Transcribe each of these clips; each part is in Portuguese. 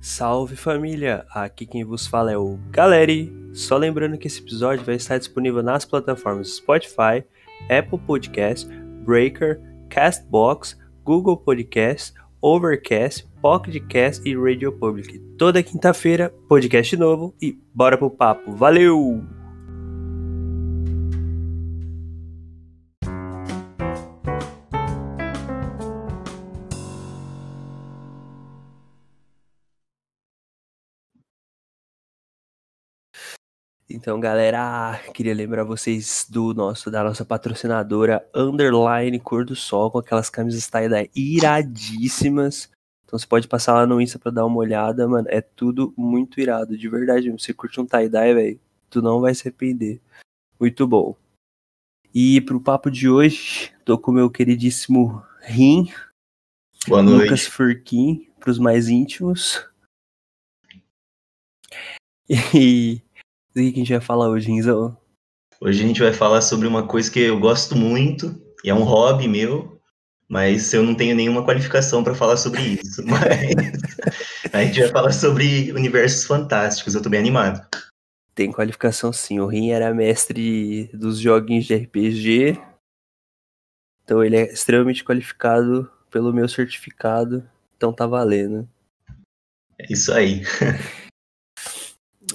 Salve família! Aqui quem vos fala é o Galeri. Só lembrando que esse episódio vai estar disponível nas plataformas Spotify, Apple Podcast, Breaker, Castbox, Google Podcast, Overcast, Pocketcast e Radio Public. Toda quinta-feira, podcast novo e bora pro papo. Valeu! Então, galera, queria lembrar vocês do nosso da nossa patrocinadora Underline Cor do Sol com aquelas camisas tie-dye iradíssimas. Então você pode passar lá no Insta pra dar uma olhada, mano. É tudo muito irado, de verdade. Você curte um tie-dye, velho, tu não vai se arrepender. Muito bom. E pro papo de hoje, tô com o meu queridíssimo Rim. Boa noite. Lucas Furquim, pros mais íntimos. E o que a gente vai falar hoje, Rinzão? Hoje a gente vai falar sobre uma coisa que eu gosto muito, e é um hobby meu, mas eu não tenho nenhuma qualificação para falar sobre isso. Mas a gente vai falar sobre universos fantásticos, eu tô bem animado. Tem qualificação sim, o Rin era mestre dos joguinhos de RPG, então ele é extremamente qualificado pelo meu certificado, então tá valendo. É isso aí.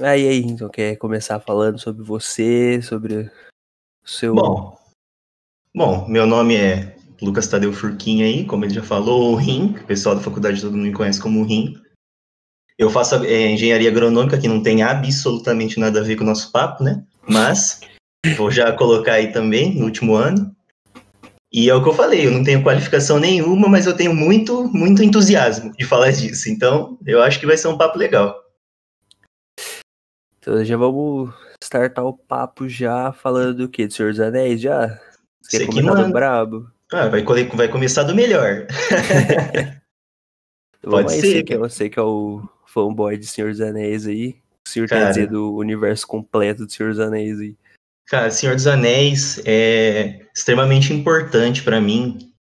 Aí, aí, então quer começar falando sobre você, sobre o seu. Bom, bom, meu nome é Lucas Tadeu Furquim aí, como ele já falou, o RIM, o pessoal da faculdade todo mundo me conhece como RIM. Eu faço é, engenharia agronômica, que não tem absolutamente nada a ver com o nosso papo, né? Mas vou já colocar aí também, no último ano. E é o que eu falei, eu não tenho qualificação nenhuma, mas eu tenho muito, muito entusiasmo de falar disso. Então, eu acho que vai ser um papo legal. Então já vamos startar o papo já falando do que? Do Senhor dos Anéis já? Você quer que começar do brabo? Ah, vai, vai começar do melhor. Pode ser, você que, é, você que é o fanboy de Senhor dos Anéis aí. O senhor quer Cara. dizer do universo completo do Senhor dos Anéis aí. Cara, Senhor dos Anéis é extremamente importante pra mim.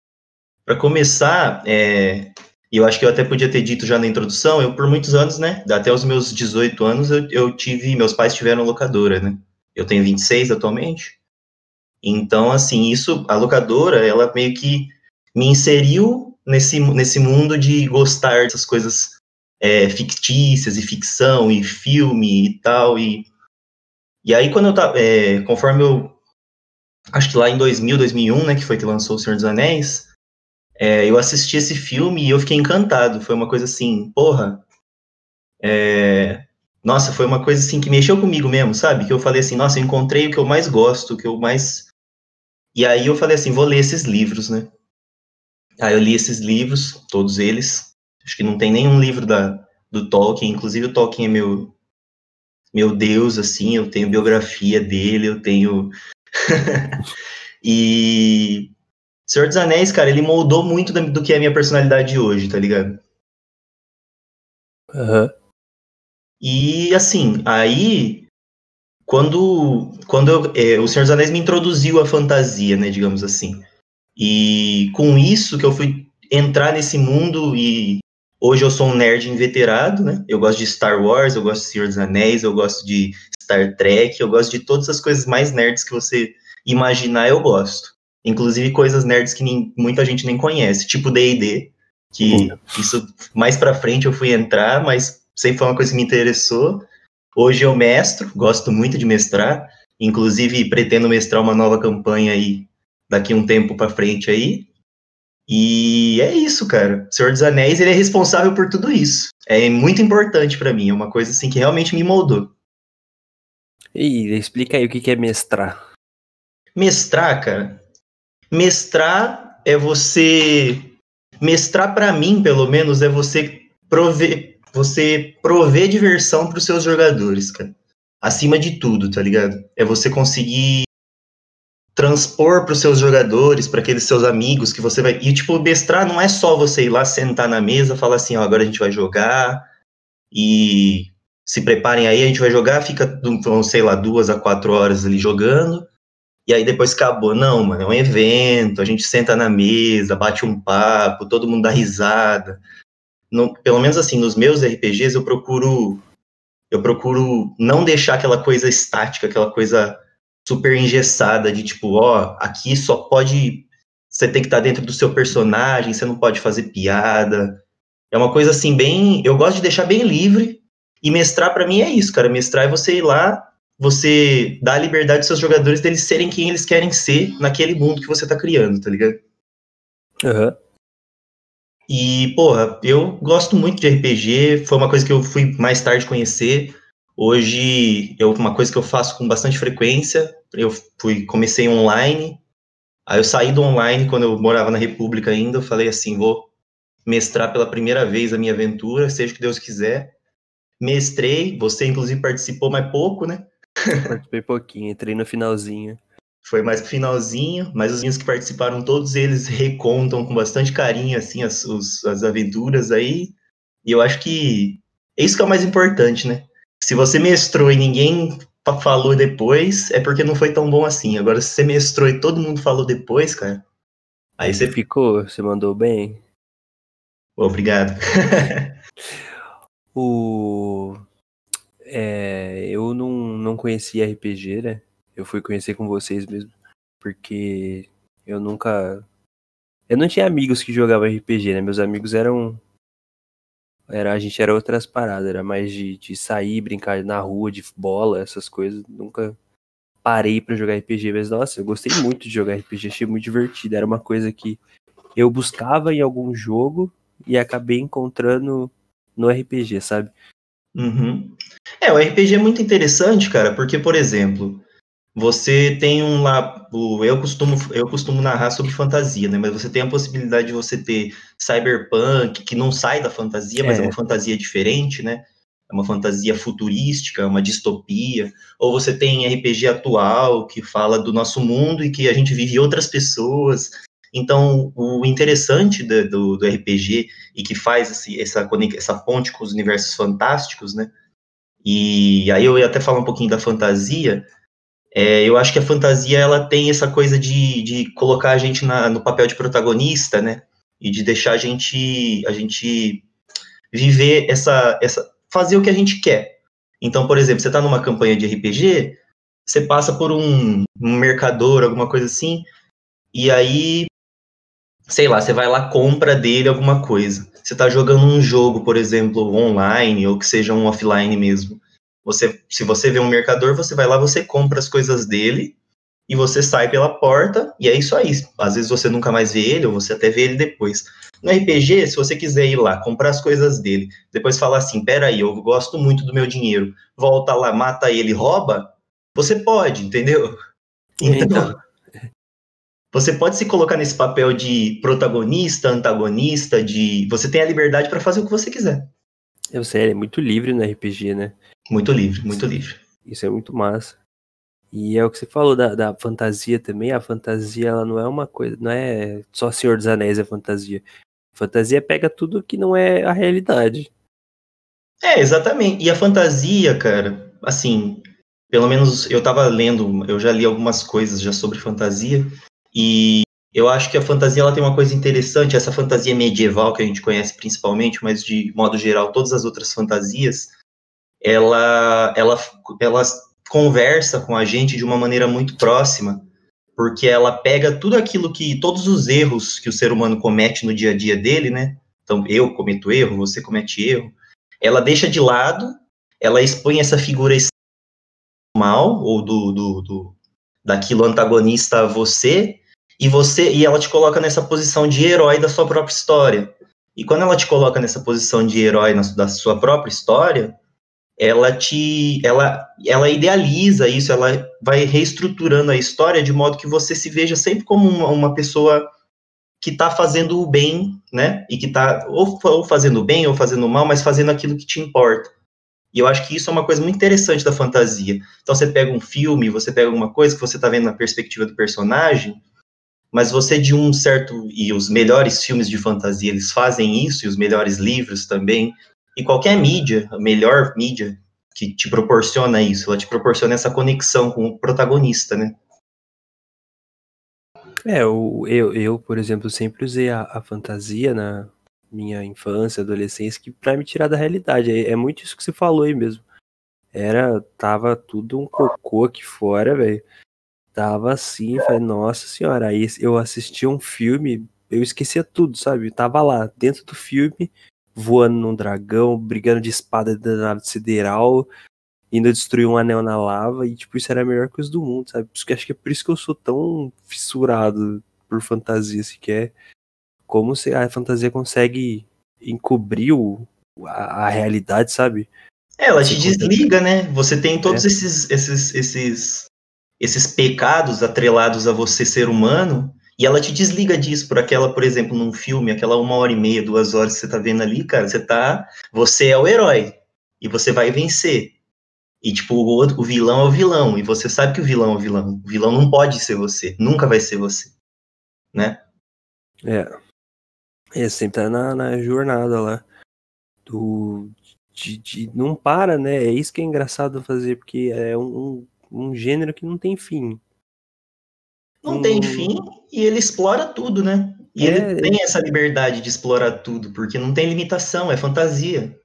Pra começar, é, e eu acho que eu até podia ter dito já na introdução, eu por muitos anos, né, até os meus 18 anos, eu, eu tive, meus pais tiveram locadora, né? Eu tenho 26 atualmente. Então, assim, isso, a locadora, ela meio que me inseriu nesse, nesse mundo de gostar dessas coisas é, fictícias e ficção e filme e tal, e e aí, quando eu tava. é, conforme eu. Acho que lá em 2000, 2001, né, que foi que lançou O Senhor dos Anéis, é, eu assisti esse filme e eu fiquei encantado. Foi uma coisa assim, porra. é, nossa, foi uma coisa assim que mexeu comigo mesmo, sabe? Que eu falei assim, nossa, eu encontrei o que eu mais gosto, o que eu mais. E aí eu falei assim, vou ler esses livros, né? Aí eu li esses livros, todos eles. Acho que não tem nenhum livro da, do Tolkien, inclusive o Tolkien é meu, meu Deus, assim, eu tenho biografia dele, eu tenho. e. Senhor dos Anéis, cara, ele moldou muito do que é a minha personalidade hoje, tá ligado? Aham. E assim, aí. Quando, quando eu, é, o Senhor dos Anéis me introduziu à fantasia, né, digamos assim. E com isso que eu fui entrar nesse mundo e hoje eu sou um nerd inveterado, né? Eu gosto de Star Wars, eu gosto de Senhor dos Anéis, eu gosto de Star Trek, eu gosto de todas as coisas mais nerds que você imaginar, eu gosto. Inclusive coisas nerds que nem- muita gente nem conhece, tipo D&D, que isso mais pra frente eu fui entrar, mas sempre foi uma coisa que me interessou. Hoje eu mestro, gosto muito de mestrar, inclusive pretendo mestrar uma nova campanha aí daqui um tempo pra frente aí. E é isso, cara. O Senhor dos Anéis, ele é responsável por tudo isso. É muito importante pra mim, é uma coisa assim que realmente me moldou. E explica aí o que que é mestrar. Mestrar, cara. Mestrar é você mestrar pra mim, pelo menos, é você prover, você prover diversão pros seus jogadores, cara. Acima de tudo, tá ligado? É você conseguir transpor pros seus jogadores, para aqueles seus amigos que você vai. E tipo, mestrar não é só você ir lá sentar na mesa, falar assim, ó, agora a gente vai jogar e se preparem aí, a gente vai jogar, fica, sei lá, duas a quatro horas ali jogando. E aí depois acabou. Não, mano, é um evento, a gente senta na mesa, bate um papo, todo mundo dá risada. no, pelo menos assim, nos meus RPGs, eu procuro eu procuro não deixar aquela coisa estática, aquela coisa super engessada de tipo, ó, aqui só pode você tem que estar dentro do seu personagem, você não pode fazer piada. É uma coisa assim bem, eu gosto de deixar bem livre. E mestrar para mim é isso, cara. Mestrar é você ir lá, você dar a liberdade aos seus jogadores deles serem quem eles querem ser naquele mundo que você tá criando, tá ligado? Uhum. E, porra, eu gosto muito de RPG, foi uma coisa que eu fui mais tarde conhecer. Hoje, é uma coisa que eu faço com bastante frequência. Eu fui, comecei online, aí eu saí do online quando eu morava na República ainda. Eu falei assim: vou mestrar pela primeira vez a minha aventura, seja o que Deus quiser. Mestrei, você inclusive participou mais pouco, né? Participei pouquinho, entrei no finalzinho. Foi mais pro finalzinho, mas os meninos que participaram, todos eles recontam com bastante carinho, assim, as, os, as aventuras aí. E eu acho que é isso que é o mais importante, né? Se você mestrou e ninguém falou depois, é porque não foi tão bom assim. Agora, se você mestrou e todo mundo falou depois, cara, aí você ficou, você mandou bem. Obrigado. o é, eu não, não conhecia RPG, né? Eu fui conhecer com vocês mesmo, porque eu nunca. Eu não tinha amigos que jogavam RPG, né? Meus amigos eram. Era, a gente era outras paradas, era mais de, de sair, brincar na rua, de bola, essas coisas. Nunca parei para jogar RPG, mas nossa, eu gostei muito de jogar RPG, achei muito divertido. Era uma coisa que eu buscava em algum jogo e acabei encontrando no RPG, sabe? Uhum. É, o RPG é muito interessante, cara, porque, por exemplo, você tem um lá, eu costumo, eu costumo narrar sobre fantasia, né? Mas você tem a possibilidade de você ter cyberpunk, que não sai da fantasia, mas é, é uma fantasia diferente, né? É uma fantasia futurística, uma distopia. Ou você tem RPG atual, que fala do nosso mundo e que a gente vive outras pessoas. Então, o interessante do, do, do RPG e que faz esse, essa, essa ponte com os universos fantásticos, né? E aí eu ia até falar um pouquinho da fantasia, é, eu acho que a fantasia ela tem essa coisa de, de colocar a gente na, no papel de protagonista, né? E de deixar a gente a gente viver essa essa fazer o que a gente quer. Então, por exemplo, você está numa campanha de RPG, você passa por um, um mercador, alguma coisa assim, e aí sei lá, você vai lá compra dele alguma coisa. Você está jogando um jogo, por exemplo, online ou que seja um offline mesmo. Você, se você vê um mercador, você vai lá, você compra as coisas dele e você sai pela porta e é isso aí. Às vezes você nunca mais vê ele ou você até vê ele depois. No RPG, se você quiser ir lá, comprar as coisas dele, depois falar assim, peraí, eu gosto muito do meu dinheiro, volta lá, mata ele, rouba, você pode, entendeu? Então, então. Você pode se colocar nesse papel de protagonista, antagonista, de você tem a liberdade para fazer o que você quiser. Eu sei, é muito livre no RPG, né? Muito livre, muito livre. Isso é muito massa. E é o que você falou da, da fantasia também. A fantasia, ela não é uma coisa, não é só Senhor dos Anéis é fantasia. Fantasia pega tudo que não é a realidade. É, exatamente. E a fantasia, cara, assim, pelo menos eu tava lendo, eu já li algumas coisas já sobre fantasia, e eu acho que a fantasia ela tem uma coisa interessante, essa fantasia medieval que a gente conhece principalmente, mas de modo geral todas as outras fantasias, ela, ela, ela conversa com a gente de uma maneira muito próxima, porque ela pega tudo aquilo que, todos os erros que o ser humano comete no dia a dia dele, né? Então, eu cometo erro, você comete erro. Ela deixa de lado, ela expõe essa figura mal, ou do, do, do daquilo antagonista a você, e você e ela te coloca nessa posição de herói da sua própria história. E quando ela te coloca nessa posição de herói na, da sua própria história, ela te ela ela idealiza isso, ela vai reestruturando a história de modo que você se veja sempre como uma, uma pessoa que está fazendo o bem, né? E que está ou, ou fazendo o bem ou fazendo o mal, mas fazendo aquilo que te importa. E eu acho que isso é uma coisa muito interessante da fantasia. Então você pega um filme, você pega alguma coisa que você está vendo na perspectiva do personagem, mas você de um certo e os melhores filmes de fantasia eles fazem isso e os melhores livros também e qualquer mídia, a melhor mídia que te proporciona isso, ela te proporciona essa conexão com o protagonista, né? É, eu, eu, eu por exemplo, sempre usei a, a fantasia na, minha infância, adolescência, que pra me tirar da realidade. É, é muito isso que você falou aí mesmo. Era, tava tudo um cocô aqui fora, velho. Tava assim, falei, nossa senhora. Aí eu assistia um filme, eu esquecia tudo, sabe? Eu tava lá, dentro do filme, voando num dragão, brigando de espada da nave sideral, indo destruir um anel na lava, e tipo, isso era a melhor coisa do mundo, sabe? Acho que é por isso que eu sou tão fissurado por fantasia, assim, que é como se a fantasia consegue encobrir o, a, a realidade, sabe? É, ela te desliga, né? Você tem todos é. esses, esses, esses, esses pecados atrelados a você ser humano, e ela te desliga disso por aquela, por exemplo, num filme, aquela uma hora e meia, duas horas que você tá vendo ali, cara, você tá. Você é o herói. E você vai vencer. E, tipo, o, outro, o vilão é o vilão. E você sabe que o vilão é o vilão. O vilão não pode ser você. Nunca vai ser você. Né? É. É, sempre tá na, na jornada lá. Do, de, de, não para, né? É isso que é engraçado fazer, porque é um, um, um gênero que não tem fim. Não um... tem fim e ele explora tudo, né? E é, ele tem essa liberdade de explorar tudo, porque não tem limitação, é fantasia.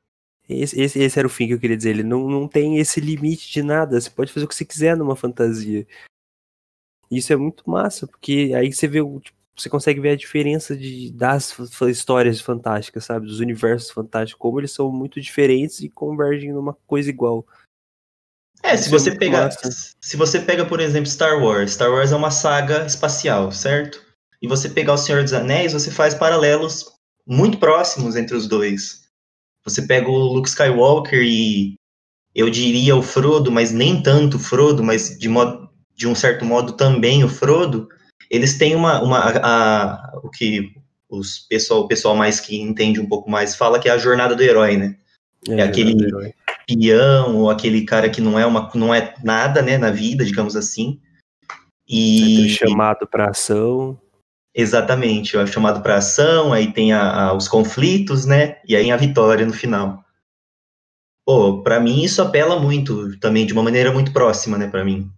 Esse, esse, esse, era o fim que eu queria dizer. Ele não, não tem esse limite de nada. Você pode fazer o que você quiser numa fantasia. Isso é muito massa, porque aí você vê, tipo, você consegue ver a diferença de, das histórias fantásticas, sabe? Dos universos fantásticos, como eles são muito diferentes e convergem numa coisa igual. É, se você é pegar, se você pega, por exemplo, Star Wars, Star Wars é uma saga espacial, certo? E você pegar o Senhor dos Anéis, você faz paralelos muito próximos entre os dois. Você pega o Luke Skywalker e eu diria o Frodo, mas nem tanto o Frodo, mas de, modo, de um certo modo também o Frodo, eles têm uma, uma a, a, o que os pessoal, o pessoal mais que entende um pouco mais fala que é a jornada do herói, né? É, é aquele peão ou aquele cara que não é uma não é nada, né, na vida, digamos assim. E é chamado para ação. Exatamente, é chamado para ação, aí tem a, a, os conflitos, né? E aí a vitória no final. Pô, para mim isso apela muito, também de uma maneira muito próxima, né, para mim.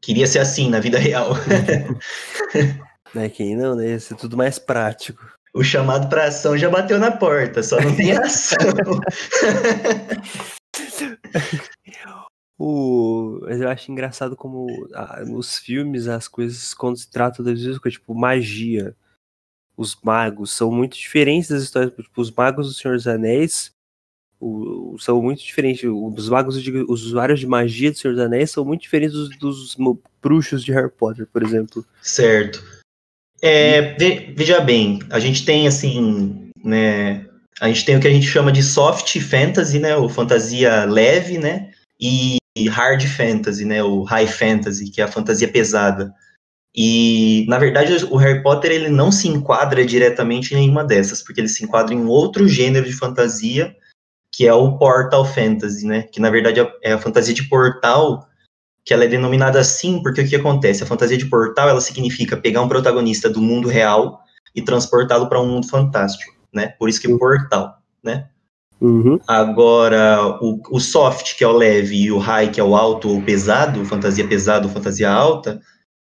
Queria ser assim na vida real. é quem não, né? Ia ser tudo mais prático. O chamado para ação já bateu na porta, só não tem ação. o, eu acho engraçado como ah, os filmes, as coisas, quando se trata das vezes, tipo, magia. Os magos são muito diferentes das histórias. Tipo, os magos do Senhor dos Anéis o, são muito diferentes. Os magos, os usuários de magia do Senhor dos Anéis são muito diferentes dos, dos bruxos de Harry Potter, por exemplo. Certo. É, veja bem, a gente tem assim, né? A gente tem o que a gente chama de soft fantasy, né? Ou fantasia leve, né? E hard fantasy, né? O high fantasy, que é a fantasia pesada. E, na verdade, o Harry Potter ele não se enquadra diretamente em nenhuma dessas, porque ele se enquadra em um outro gênero de fantasia, que é o Portal Fantasy, né? Que, na verdade, é a fantasia de portal, que ela é denominada assim porque o que acontece? A fantasia de portal, ela significa pegar um protagonista do mundo real e transportá-lo para um mundo fantástico, né? Por isso que é portal, né? Uhum. Agora, o, o, soft, que é o leve, e o high, que é o alto ou pesado, fantasia pesado ou fantasia alta,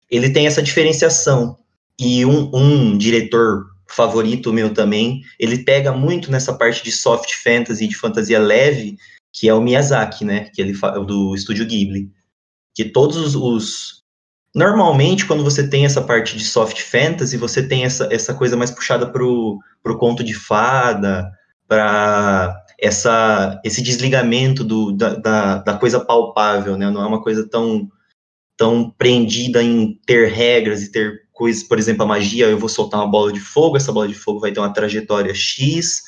ele tem essa diferenciação. E um, um, diretor favorito meu também, ele pega muito nessa parte de soft fantasy, de fantasia leve, que é o Miyazaki, né? Que ele do estúdio Ghibli. Que todos os, Normalmente, quando você tem essa parte de soft fantasy, você tem essa, essa coisa mais puxada pro, pro conto de fada, para essa esse desligamento do, da, da, da, coisa palpável, né? Não é uma coisa tão tão prendida em ter regras e ter coisas, por exemplo, a magia, eu vou soltar uma bola de fogo, essa bola de fogo vai ter uma trajetória X,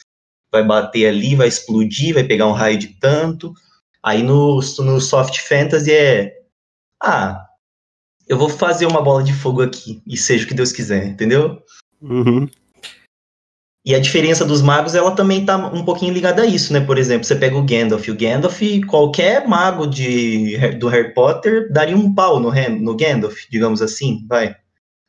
vai bater ali, vai explodir, vai pegar um raio de tanto. Aí no, no soft fantasy é ah, eu vou fazer uma bola de fogo aqui e seja o que Deus quiser, entendeu? Uhum. E a diferença dos magos, ela também tá um pouquinho ligada a isso, né? Por exemplo, você pega o Gandalf. O Gandalf, qualquer mago de, do Harry Potter daria um pau no, no Gandalf, digamos assim, vai.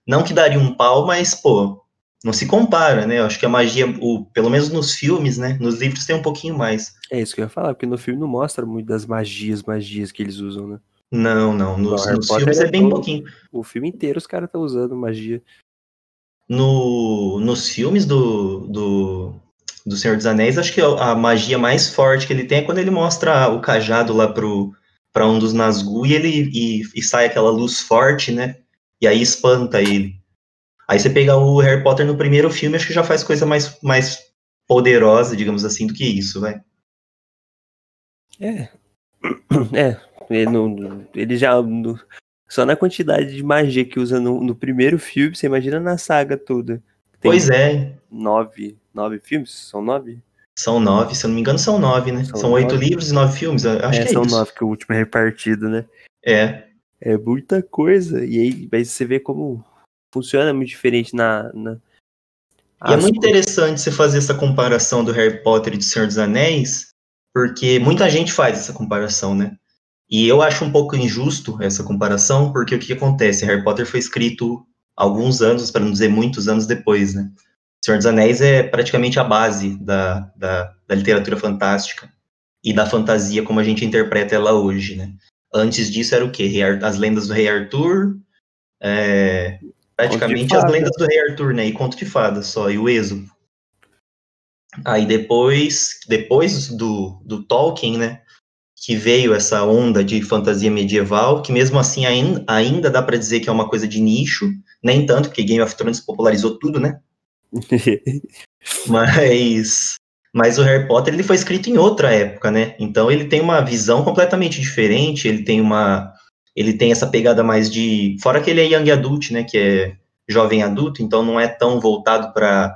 Não que daria um pau, mas, pô, não se compara, né? Eu acho que a magia, o, pelo menos nos filmes, né? Nos livros tem um pouquinho mais. É isso que eu ia falar, porque no filme não mostra muito das magias, magias que eles usam, né? Não, não. Nos, nos filmes é, é bem todo, pouquinho. O filme inteiro os caras estão usando magia. no, nos filmes do, do, do Senhor dos Anéis, acho que a magia mais forte que ele tem é quando ele mostra o cajado lá pro para um dos Nazgûl e ele e, e, sai aquela luz forte, né? E aí espanta ele. Aí você pega o Harry Potter no primeiro filme, acho que já faz coisa mais, mais poderosa, digamos assim, do que isso, vai. É. É. Ele, não, ele já. Só na quantidade de magia que usa no, no primeiro filme, você imagina na saga toda. Tem pois é. Nove. Nove filmes? São nove? São nove, se eu não me engano, são nove, né? São, são oito livros e nove filmes. Acho é, que é são isso. nove, que o último é repartido, né? É. É muita coisa. E aí, aí você vê como funciona muito diferente na. na... E é muito interessante você fazer essa comparação do Harry Potter e do Senhor dos Anéis, porque muita gente faz essa comparação, né? E eu acho um pouco injusto essa comparação, porque o que, acontece? Harry Potter foi escrito alguns anos, para não dizer muitos anos depois, né? Senhor dos Anéis é praticamente a base da, da, da, literatura fantástica e da fantasia como a gente interpreta ela hoje, né? Antes disso era o quê? As lendas do Rei Arthur, é, praticamente as lendas do Rei Arthur, né? E conto de fadas só, e o Êxodo. Aí depois, depois do, do Tolkien, né? Que veio essa onda de fantasia medieval, que mesmo assim ainda, ainda dá para dizer que é uma coisa de nicho, nem tanto, porque Game of Thrones popularizou tudo, né? mas, mas o Harry Potter ele foi escrito em outra época, né? Então ele tem uma visão completamente diferente, ele tem uma ele tem essa pegada mais de fora que ele é young adult, né, que é jovem adulto, então não é tão voltado para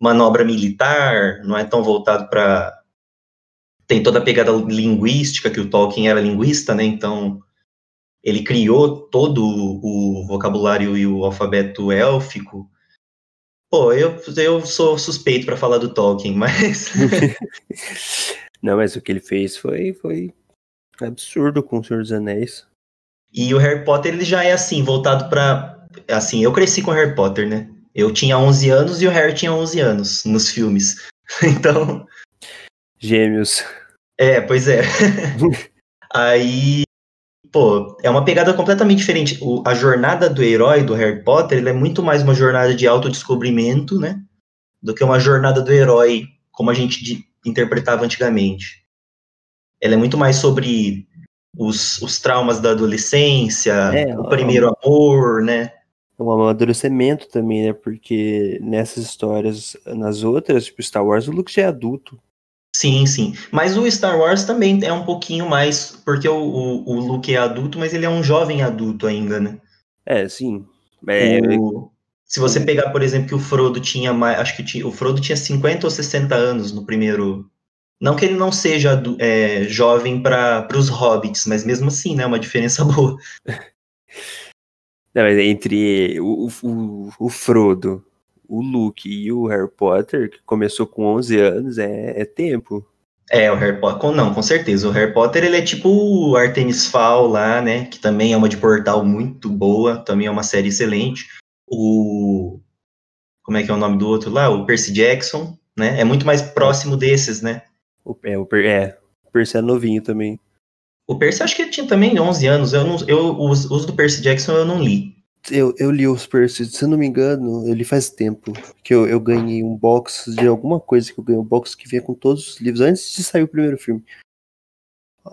manobra militar, não é tão voltado para tem toda a pegada linguística que o Tolkien era linguista, né? Então ele criou todo o vocabulário e o alfabeto élfico Pô, eu, eu sou suspeito para falar do Tolkien, mas. Não, mas o que ele fez foi, foi absurdo com o Senhor dos Anéis. E o Harry Potter, ele já é assim, voltado para Assim, eu cresci com Harry Potter, né? Eu tinha 11 anos e o Harry tinha 11 anos nos filmes. Então. Gêmeos. É, pois é. Aí pô, é uma pegada completamente diferente. O, a jornada do herói do Harry Potter é muito mais uma jornada de autodescobrimento, né? Do que uma jornada do herói como a gente de, interpretava antigamente. Ela é muito mais sobre os, os traumas da adolescência, é, o primeiro é, amor, né? É um amadurecimento também, né? Porque nessas histórias, nas outras, tipo Star Wars, o Luke já é adulto. Sim, sim. Mas o Star Wars também é um pouquinho mais. Porque o, o, o Luke é adulto, mas ele é um jovem adulto ainda, né? É, sim. É... O, se você pegar, por exemplo, que o Frodo tinha mais. Acho que tinha, o Frodo tinha 50 ou 60 anos no primeiro. Não que ele não seja é, jovem para os hobbits, mas mesmo assim, né? Uma diferença boa. Não, mas entre o, o, o Frodo o Luke e o Harry Potter, que começou com 11 anos, é, é tempo. É, o Harry Potter, não, com certeza. O Harry Potter, ele é tipo o Artemis Fowl lá, né, que também é uma de portal muito boa, também é uma série excelente. O, como é que é o nome do outro lá? O Percy Jackson, né, é muito mais próximo desses, né. O, é, o, é, o Percy é novinho também. O Percy acho que ele tinha também 11 anos, eu, não, eu os, os do Percy Jackson eu não li. Eu, eu li os Percy, se eu não me engano, eu li faz tempo que eu, eu ganhei um box de alguma coisa que eu ganhei um box que vinha com todos os livros antes de sair o primeiro filme.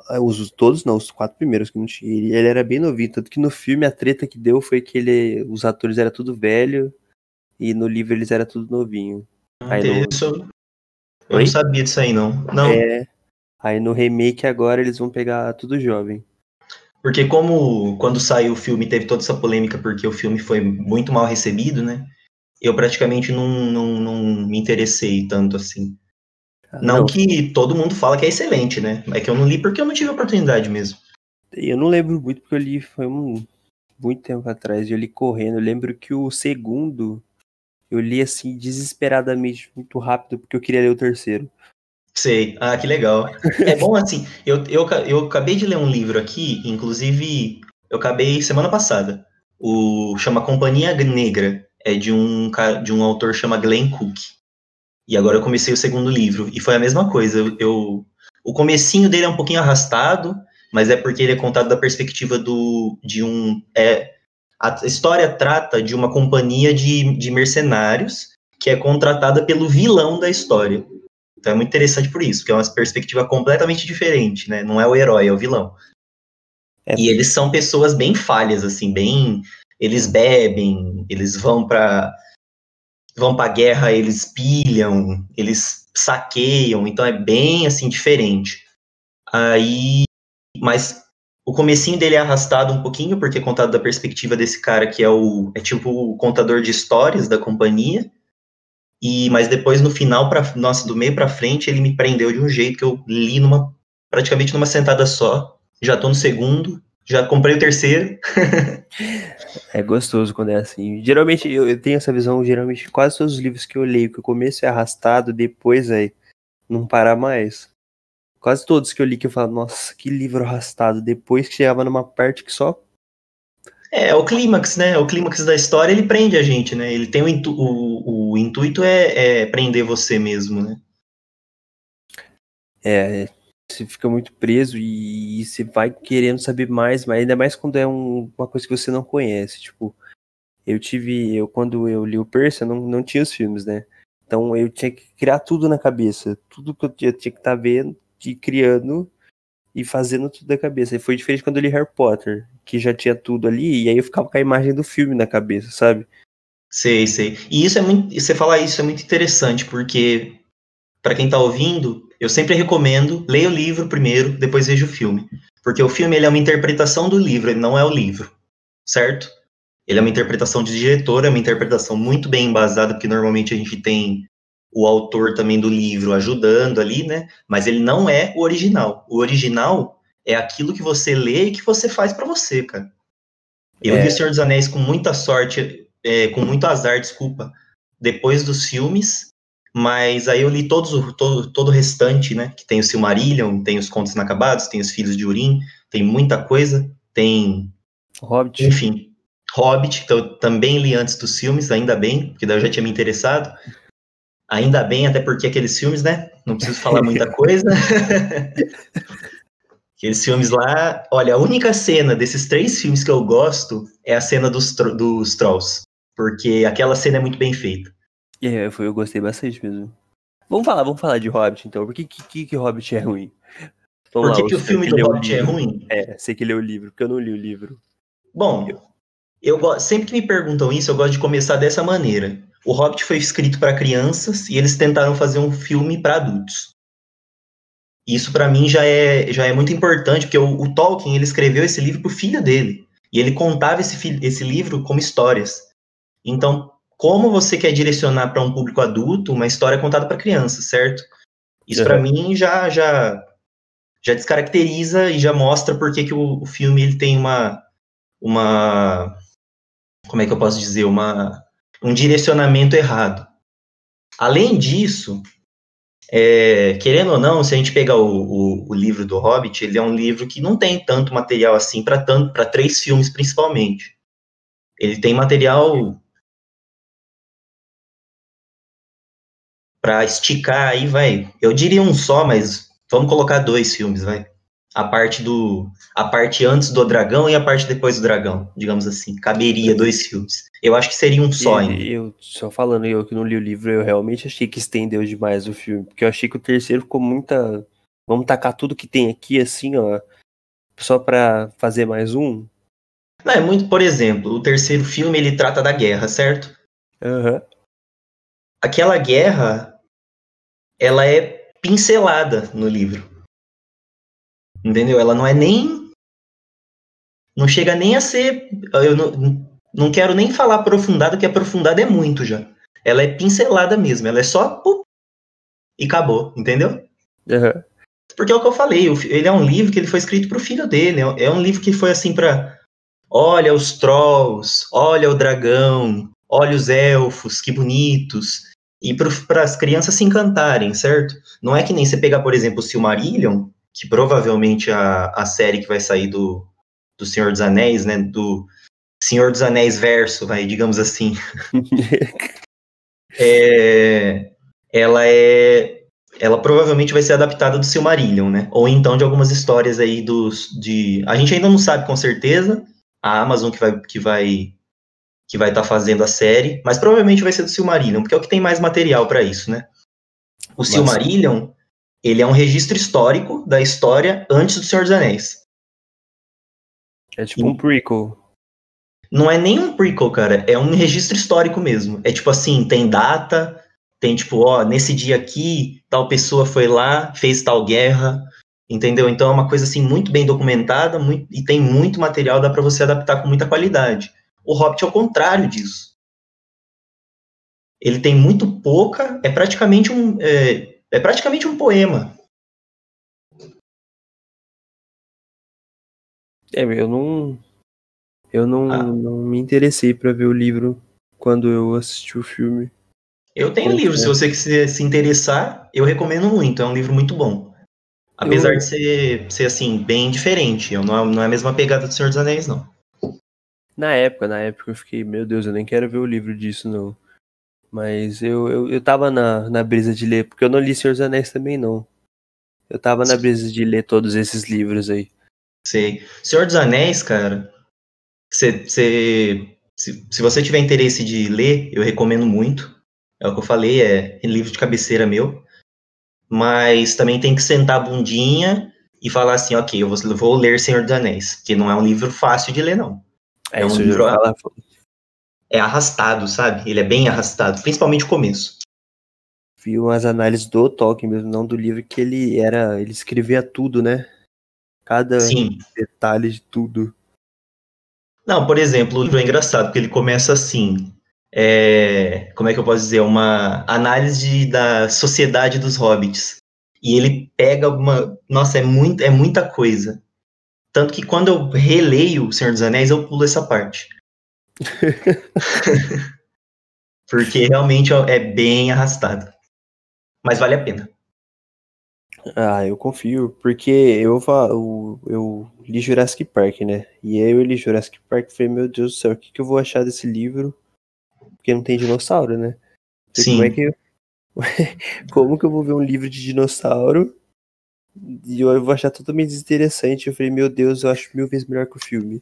Ah, os todos não, os quatro primeiros que não tinha. Ele, ele era bem novinho, tanto que no filme a treta que deu foi que ele, os atores eram tudo velho e no livro eles eram tudo novinho. Aí no... Eu Oi? não sabia disso aí não. Não. É. Aí no remake agora eles vão pegar tudo jovem. Porque como quando saiu o filme teve toda essa polêmica porque o filme foi muito mal recebido, né? Eu praticamente não, não, não me interessei tanto assim. Ah, não, não, que todo mundo fala que é excelente, né? É que eu não li porque eu não tive oportunidade mesmo. Eu não lembro muito porque eu li foi um, muito tempo atrás, eu li correndo. Eu lembro que o segundo eu li assim desesperadamente muito rápido porque eu queria ler o terceiro. Sei. Ah, que legal. É bom assim, eu, eu, eu acabei de ler um livro aqui, inclusive eu acabei semana passada. O chama Companhia Negra, é de um de um autor chama Glenn Cook. E agora eu comecei o segundo livro e foi a mesma coisa. Eu, eu o comecinho dele é um pouquinho arrastado, mas é porque ele é contado da perspectiva do de um é A história trata de uma companhia de, de mercenários que é contratada pelo vilão da história. Então é muito interessante por isso, porque é uma perspectiva completamente diferente, né? Não é o herói, é o vilão. É. E eles são pessoas bem falhas, assim, bem. Eles bebem, eles vão para vão para guerra, eles pilham, eles saqueiam, então é bem assim diferente. Aí, mas o comecinho dele é arrastado um pouquinho porque é contado da perspectiva desse cara que é o é tipo o contador de histórias da companhia. E mas depois no final para nossa, do meio para frente, ele me prendeu de um jeito que eu li numa praticamente numa sentada só. Já tô no segundo, já comprei o terceiro. é gostoso quando é assim. Geralmente eu, eu, tenho essa visão, geralmente quase todos os livros que eu leio, que o começo é arrastado, depois aí não para mais. Quase todos que eu li que eu falo, nossa, que livro arrastado, depois que chegava numa parte que só é, é, o clímax, né? O clímax da história, ele prende a gente, né? Ele tem o, intu o, o intuito é, é, prender você mesmo, né? É, você fica muito preso e, e você vai querendo saber mais, mas ainda mais quando é um, uma coisa que você não conhece. Tipo, eu tive, eu quando eu li o Persa, não, não tinha os filmes, né? Então eu tinha que criar tudo na cabeça, tudo que eu tinha, tinha que estar tá vendo e criando e fazendo tudo da cabeça. E foi diferente quando eu li Harry Potter, que já tinha tudo ali, e aí eu ficava com a imagem do filme na cabeça, sabe? Sei, sei. E isso é muito. Você falar isso é muito interessante, porque, para quem tá ouvindo, eu sempre recomendo, leia o livro primeiro, depois veja o filme. Porque o filme ele é uma interpretação do livro, ele não é o livro, certo? Ele é uma interpretação de diretor, é uma interpretação muito bem embasada, porque normalmente a gente tem o autor também do livro ajudando ali, né? Mas ele não é o original. O original é aquilo que você lê e que você faz para você, cara. Eu é. li O Senhor dos Anéis com muita sorte, é, com muito azar, desculpa, depois dos filmes, mas aí eu li todos, todo, todo o restante, né? Que tem o Silmarillion, tem os Contos Inacabados, tem os Filhos de Urim, tem muita coisa, tem... Hobbit. Enfim, Hobbit, que eu também li antes dos filmes, ainda bem, porque daí eu já tinha me interessado. Ainda bem, até porque aqueles filmes, né? Não preciso falar muita coisa. aqueles filmes lá. Olha, a única cena desses três filmes que eu gosto é a cena dos, dos Trolls. Porque aquela cena é muito bem feita. É, foi, eu gostei bastante mesmo. Vamos falar, vamos falar de Hobbit então. Por que, que, que Hobbit é ruim? Vamos Por que, lá, que o filme do Hobbit é ruim? É, sei que leu o livro, porque eu não li o livro. Bom, eu, eu sempre que me perguntam isso, eu gosto de começar dessa maneira. O Hobbit foi escrito para crianças e eles tentaram fazer um filme para adultos. Isso para mim já é, já é muito importante, porque o, o Tolkien ele escreveu esse livro para o filho dele. E ele contava esse, esse livro como histórias. Então, como você quer direcionar para um público adulto uma história contada para crianças, certo? Isso uhum. para mim já, já já descaracteriza e já mostra porque que o, o filme ele tem uma uma como é que eu posso dizer uma um direcionamento errado. Além disso, é, querendo ou não, se a gente pegar o, o, o, livro do Hobbit, ele é um livro que não tem tanto material assim para tanto para três filmes principalmente. Ele tem material para esticar aí, vai. Eu diria um só, mas vamos colocar dois filmes, vai a parte do a parte antes do dragão e a parte depois do dragão, digamos assim. Caberia dois filmes. Eu acho que seria um só ainda. Eu, só falando eu que não li o livro, eu realmente achei que estendeu demais o filme, porque eu achei que o terceiro ficou muita vamos tacar tudo que tem aqui assim, ó, só para fazer mais um. Não, é muito, por exemplo, o terceiro filme ele trata da guerra, certo? Uhum. Aquela guerra ela é pincelada no livro. Entendeu? Ela não é nem. Não chega nem a ser. Eu não, não quero nem falar aprofundado, que aprofundada é muito já. Ela é pincelada mesmo. Ela é só. E acabou, entendeu? Uhum. Porque é o que eu falei. Ele é um livro que ele foi escrito para o filho dele. É, é um livro que foi assim para. Olha os trolls, olha o dragão, olha os elfos, que bonitos. E para as crianças se encantarem, certo? Não é que nem você pegar, por exemplo, o Silmarillion, que provavelmente a, a série que vai sair do, do Senhor dos Anéis, né, do Senhor dos Anéis verso, vai, digamos assim, é, ela é ela provavelmente vai ser adaptada do Silmarillion, né? Ou então de algumas histórias aí dos de a gente ainda não sabe com certeza, a Amazon que vai que vai que vai estar tá fazendo a série, mas provavelmente vai ser do Silmarillion, porque é o que tem mais material para isso, né? O Silmarillion, ele é um registro histórico da história antes do Senhor dos Anéis. É tipo um prequel. Não é nem um prequel, cara, é um registro histórico mesmo. É tipo assim, tem data, tem tipo, ó, nesse dia aqui, tal pessoa foi lá, fez tal guerra, entendeu? Então é uma coisa assim muito bem documentada muito, e tem muito material, dá para você adaptar com muita qualidade. O Hobbit é o contrário disso. Ele tem muito pouca, é praticamente um, é, é praticamente um poema. É, eu não, eu não, ah. não me interessei para ver o livro quando eu assisti o filme. Eu tenho livro, se você quiser se interessar, eu recomendo muito, é um livro muito bom. Apesar eu... de ser, ser, assim, bem diferente, não é, não é a mesma pegada do Senhor dos Anéis, não. Na época, na época eu fiquei, meu Deus, eu nem quero ver o livro disso, não. Mas eu, eu, eu tava na, na brisa de ler, porque eu não li Senhor dos Anéis também, não. Eu tava na brisa de ler todos esses livros aí. Sei. Senhor dos Anéis, cara, cê, cê, se, se você tiver interesse de ler, eu recomendo muito. É o que eu falei, é livro de cabeceira meu. Mas também tem que sentar a bundinha e falar assim, ok, eu vou, vou ler Senhor dos Anéis, que não é um livro fácil de ler, não. É, é um livro é arrastado, sabe? Ele é bem arrastado, principalmente o começo. Vi umas análises do Tolkien mesmo, não do livro, que ele era. Ele escrevia tudo, né? Cada Sim. detalhe de tudo. Não, por exemplo, o livro é engraçado, porque ele começa assim. É, como é que eu posso dizer? Uma análise da sociedade dos hobbits. E ele pega uma. Nossa, é, muito, é muita coisa. Tanto que quando eu releio O Senhor dos Anéis, eu pulo essa parte. Porque realmente é bem arrastado. Mas vale a pena. Ah, eu confio, porque eu, eu, eu li Jurassic Park, né? E aí eu li Jurassic Park e falei, meu Deus do céu, o que, que eu vou achar desse livro? Porque não tem dinossauro, né? Sim. Como é que eu... como que eu vou ver um livro de dinossauro e eu vou achar totalmente desinteressante. Eu falei, meu Deus, eu acho mil vezes melhor que o filme.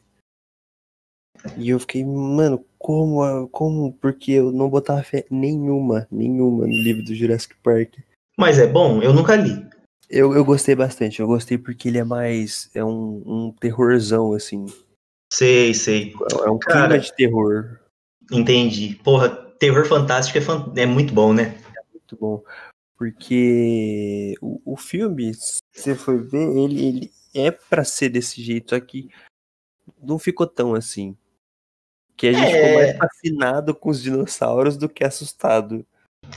E eu fiquei, mano, como, como, porque eu não botava fé nenhuma, nenhuma no livro do Jurassic Park. Mas é bom, eu nunca li. Eu, eu gostei bastante, eu gostei porque ele é mais, é um, um terrorzão, assim. Sei, sei. É um Cara, clima de terror. Entendi. Porra, terror fantástico é, fan... é muito bom, né? É muito bom. Porque o, o filme, se você for ver, ele, ele é para ser desse jeito, só que não ficou tão assim. Que a gente é... ficou mais fascinado com os dinossauros do que assustado.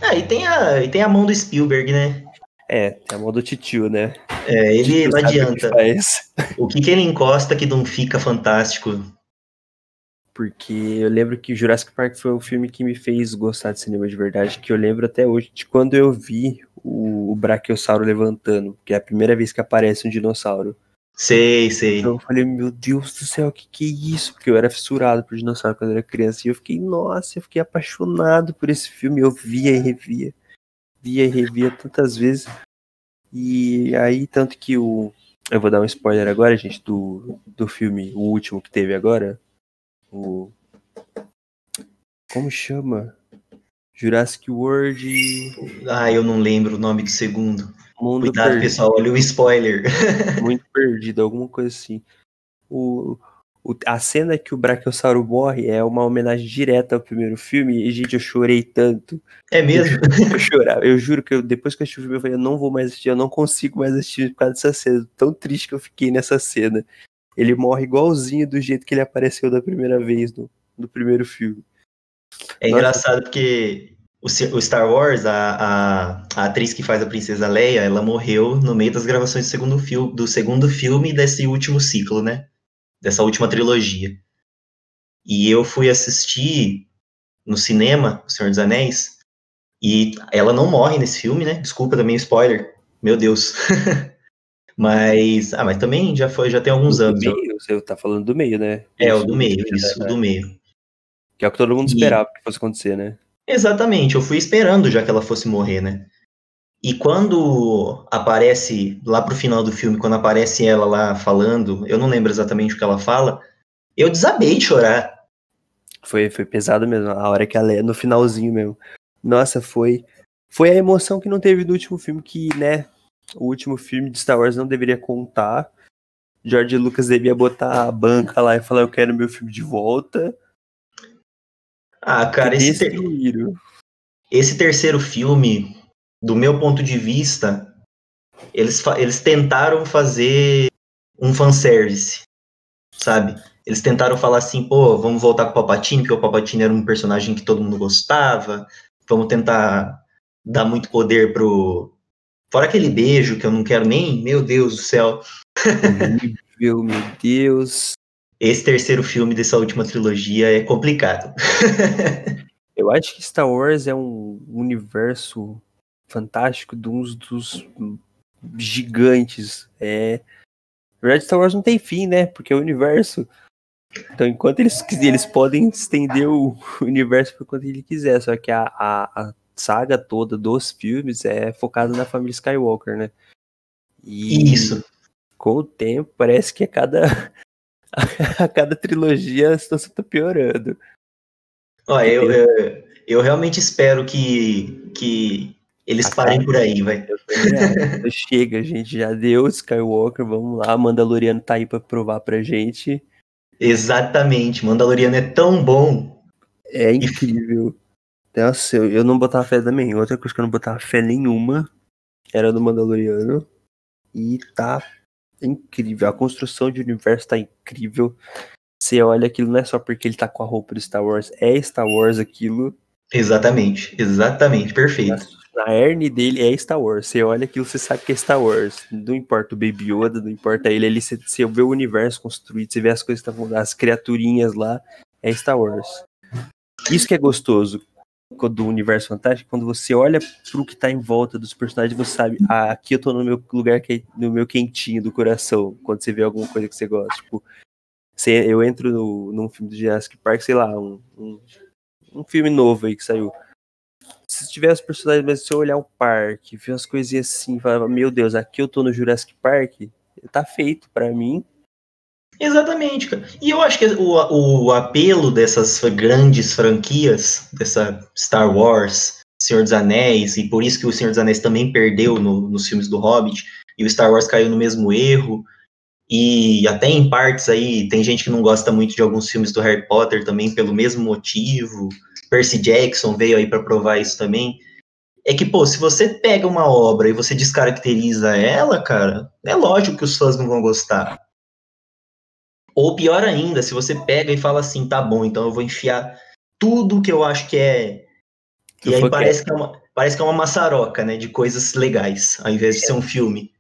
Ah, e tem a, e tem a mão do Spielberg, né? É, tem a mão do titio, né? É, ele não adianta. O que, que ele encosta que não fica fantástico? Porque eu lembro que Jurassic Park foi o filme que me fez gostar de cinema de verdade, que eu lembro até hoje de quando eu vi o, o Brachiosauro levantando, que é a primeira vez que aparece um dinossauro. Sei, sei. Então eu falei, meu Deus do céu, o que, que é isso? Porque eu era fissurado por dinossauro quando eu era criança. E eu fiquei, nossa, eu fiquei apaixonado por esse filme. Eu via e revia. Via e revia tantas vezes. E aí, tanto que o. Eu vou dar um spoiler agora, gente, do, do filme, o último que teve agora, o. Como chama? Jurassic World. Ah, eu não lembro o nome do segundo. Mundo Cuidado, perdido. pessoal, olha o spoiler. Muito perdido, alguma coisa assim. O, o, a cena que o Brachiosauro morre é uma homenagem direta ao primeiro filme. E, gente, eu chorei tanto. É mesmo? Eu, eu chorava. Eu juro que eu, depois que eu assisti o filme, eu falei, eu não vou mais assistir, eu não consigo mais assistir por causa dessa cena. Tão triste que eu fiquei nessa cena. Ele morre igualzinho do jeito que ele apareceu da primeira vez no, no primeiro filme. É Nossa. engraçado porque o, Star Wars, a, a, a, atriz que faz a Princesa Leia, ela morreu no meio das gravações do segundo, fil, do segundo filme desse último ciclo, né? Dessa última trilogia. E eu fui assistir no cinema, O Senhor dos Anéis, e ela não morre nesse filme, né? Desculpa também o spoiler. Meu Deus. Mas, ah, mas também já foi, já tem alguns do anos. Meio, você tá falando do meio, né? É, o do meio, isso, o do meio. Que é o que todo mundo e... esperava que fosse acontecer, né? Exatamente, eu fui esperando já que ela fosse morrer, né? E quando aparece, lá pro final do filme, quando aparece ela lá falando, eu não lembro exatamente o que ela fala, eu desabei de chorar. Foi, foi pesado mesmo, a hora que ela é no finalzinho mesmo. Nossa, foi foi a emoção que não teve no último filme que, né, o último filme de Star Wars não deveria contar. George Lucas devia botar a banca lá e falar eu quero meu filme de volta. Ah, cara, esse, ter... esse terceiro filme, do meu ponto de vista, eles, eles tentaram fazer um fanservice, sabe? Eles tentaram falar assim, pô, vamos voltar com o Palpatine, porque o Palpatine era um personagem que todo mundo gostava, vamos tentar dar muito poder pro... Fora aquele beijo que eu não quero nem, meu Deus do céu. Horrível, meu Deus. Esse terceiro filme dessa última trilogia é complicado. eu acho que Star Wars é um universo fantástico de uns dos gigantes. É... Na verdade, Star Wars não tem fim, né? Porque é o universo. Então, enquanto eles eles podem estender o universo por quanto ele quiser, só que a, a, a saga toda dos filmes é focada na família Skywalker, né? E Isso. Com o tempo, parece que a cada, a cada trilogia a situação tá piorando. Ó, eu, eu, eu, realmente espero que, que eles a parem por aí, vai. Chega, gente, já deu Skywalker, vamos lá, Mandaloriano tá aí pra provar pra gente. Exatamente, Mandaloriano é tão bom. É incrível. Nossa, eu, eu não botava fé também. Outra coisa que eu não botava fé nenhuma era do Mandaloriano. E tá incrível. A construção de universo tá incrível. Você olha aquilo não é só porque ele tá com a roupa do Star Wars, é Star Wars aquilo. Exatamente, exatamente, perfeito. Na hernia dele é Star Wars. Você olha aquilo, você sabe que é Star Wars. Não importa o Baby Yoda, não importa ele. ele você, você vê o universo construído, você vê as coisas que estão as criaturinhas lá, é Star Wars. Isso que é gostoso do universo fantástico, quando você olha pro que tá em volta dos personagens, você sabe, ah, aqui eu tô no meu lugar, que, no meu quentinho do coração, quando você vê alguma coisa que você gosta. Tipo, você, eu entro no, num filme do Jurassic Park, sei lá, um, um, um filme novo aí que saiu. Se tiver os personagens, mas se eu olhar o parque, ver umas coisinhas assim, falar, meu Deus, aqui eu tô no Jurassic Park, tá feito para mim, Exatamente, cara. E eu acho que o, o apelo dessas grandes franquias, dessa Star Wars, Senhor dos Anéis, e por isso que o Senhor dos Anéis também perdeu no, nos filmes do Hobbit, e o Star Wars caiu no mesmo erro, e até em partes aí, tem gente que não gosta muito de alguns filmes do Harry Potter também pelo mesmo motivo, Percy Jackson veio aí para provar isso também, é que, pô, se você pega uma obra e você descaracteriza ela, cara, é lógico que os fãs não vão gostar. Ou pior ainda, se você pega e fala assim, tá bom, então eu vou enfiar tudo que eu acho que é. E aí parece que é, uma, parece que é uma maçaroca, né? De coisas legais, ao invés de é. ser um filme.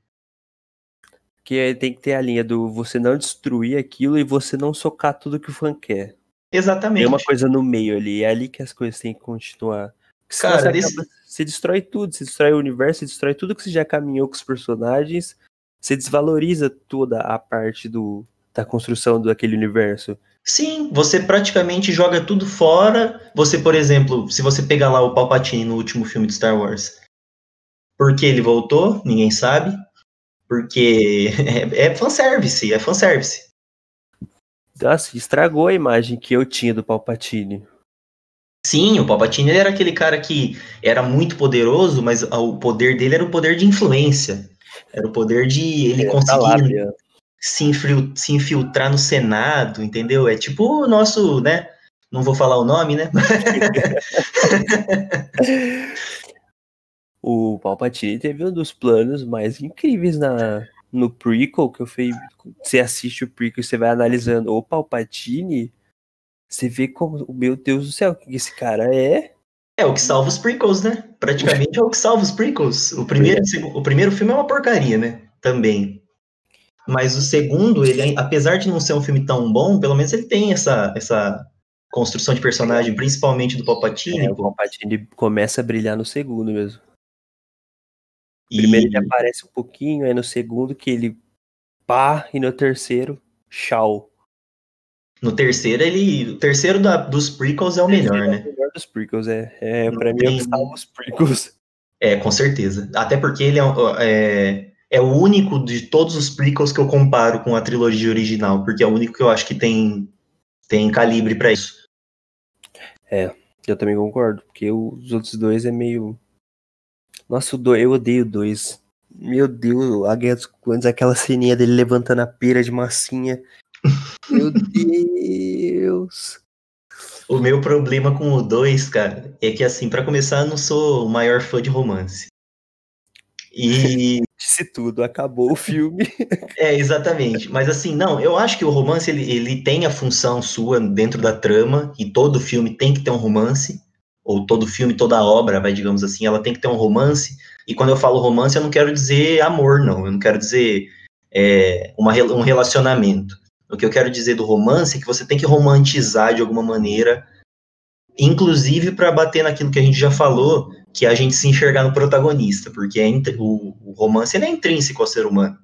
Que tem que ter a linha do você não destruir aquilo e você não socar tudo que o fã quer. Exatamente. Tem uma coisa no meio ali, é ali que as coisas têm que continuar. Cara, você, desse... acaba, você destrói tudo, você destrói o universo, você destrói tudo que você já caminhou com os personagens, você desvaloriza toda a parte do, da construção daquele universo. Sim, você praticamente joga tudo fora. Você, por exemplo, se você pegar lá o Palpatine no último filme de Star Wars, por que ele voltou? Ninguém sabe. Porque é, é fanservice, é fanservice. Nossa, estragou a imagem que eu tinha do Palpatine. Sim, o Palpatine era aquele cara que era muito poderoso, mas o poder dele era o poder de influência. Era o poder de ele conseguir se, infil, se infiltrar no Senado, entendeu? É tipo o nosso, né? Não vou falar o nome, né? o Palpatine teve um dos planos mais incríveis na, no prequel, que eu fui. Você assiste o prequel e você vai analisando o Palpatine, você vê como. Meu Deus do céu, o que esse cara é. É o que salva os prequels, né? Praticamente é o que salva os prequels. O primeiro, é. o primeiro filme é uma porcaria, né? Também. Mas o segundo, ele, apesar de não ser um filme tão bom, pelo menos ele tem essa, essa construção de personagem, principalmente do Palpatine. É, o Palpatine começa a brilhar no segundo mesmo. E... Primeiro ele aparece um pouquinho, aí no segundo que ele pá, e no terceiro, tchau. No terceiro, ele. O terceiro da, dos prequels é o melhor, né? É o melhor dos prequels, é. é pra mim, é os prequels. É, com certeza. Até porque ele é, é é o único de todos os prequels que eu comparo com a trilogia original, porque é o único que eu acho que tem tem calibre para isso. É, eu também concordo, porque os outros dois é meio. Nossa, eu odeio dois. Meu Deus, a Guerra dos Clones, aquela ceninha dele levantando a pera de massinha. Meu Deus. O meu problema com o 2, cara, é que assim, para começar, eu não sou o maior fã de romance. E disse tudo, acabou o filme. é, exatamente. Mas assim, não, eu acho que o romance ele, ele tem a função sua dentro da trama e todo filme tem que ter um romance, ou todo filme, toda obra, vai digamos assim, ela tem que ter um romance. E quando eu falo romance, eu não quero dizer amor, não. Eu não quero dizer é, uma, um relacionamento. O que eu quero dizer do romance é que você tem que romantizar de alguma maneira, inclusive para bater naquilo que a gente já falou, que a gente se enxergar no protagonista, porque é, o, o romance é intrínseco ao ser humano.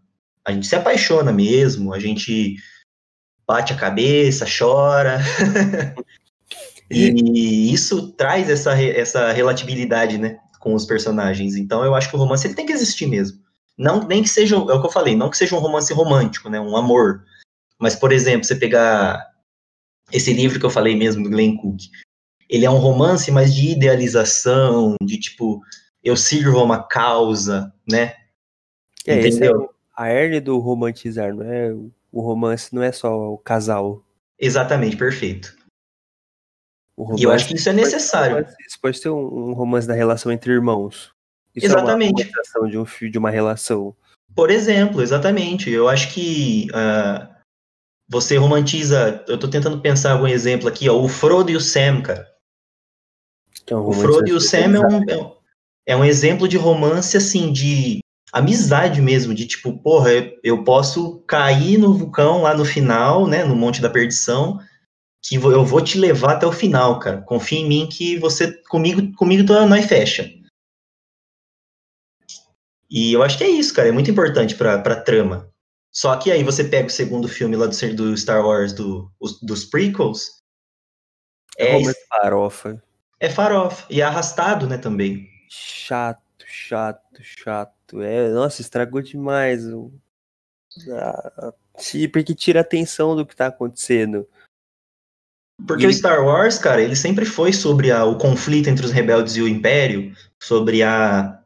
A gente se apaixona mesmo, a gente bate a cabeça, chora. e isso traz essa, essa né, com os personagens. Então eu acho que o romance ele tem que existir mesmo. Não, nem que seja, é o que eu falei, não que seja um romance romântico, né, um amor, mas, por exemplo, você pegar esse livro que eu falei mesmo, do Glenn Cook, ele é um romance, mas de idealização, de tipo, eu sirvo a uma causa, né? É, Entendeu? É a hernia do romantizar, não é? O romance não é só o casal. Exatamente, perfeito. e eu acho que isso é necessário. Isso pode ser um, romance da relação entre irmãos. Isso exatamente. É uma de um fio de uma relação. Por exemplo, exatamente. Eu acho que uh, você romantiza. Eu tô tentando pensar algum exemplo aqui, ó. O Frodo e o Sam, cara. Então, o Frodo e o Sam é um, é, é um exemplo de romance, assim, de amizade mesmo, de tipo, porra, eu posso cair no vulcão lá no final, né, no Monte da Perdição, que eu vou te levar até o final, cara. Confia em mim que você, comigo, comigo tu não fecha. E eu acho que é isso, cara, é muito importante pra, pra trama. Só que aí você pega o segundo filme lá do, do Star Wars, do, os, dos prequels. É, é farofa. É farofa. E é arrastado, né, também. Chato, chato, chato. É, nossa, estragou demais. O... Ah, porque tira a atenção do que tá acontecendo. Porque e... o Star Wars, cara, ele sempre foi sobre a, o conflito entre os rebeldes e o Império, sobre a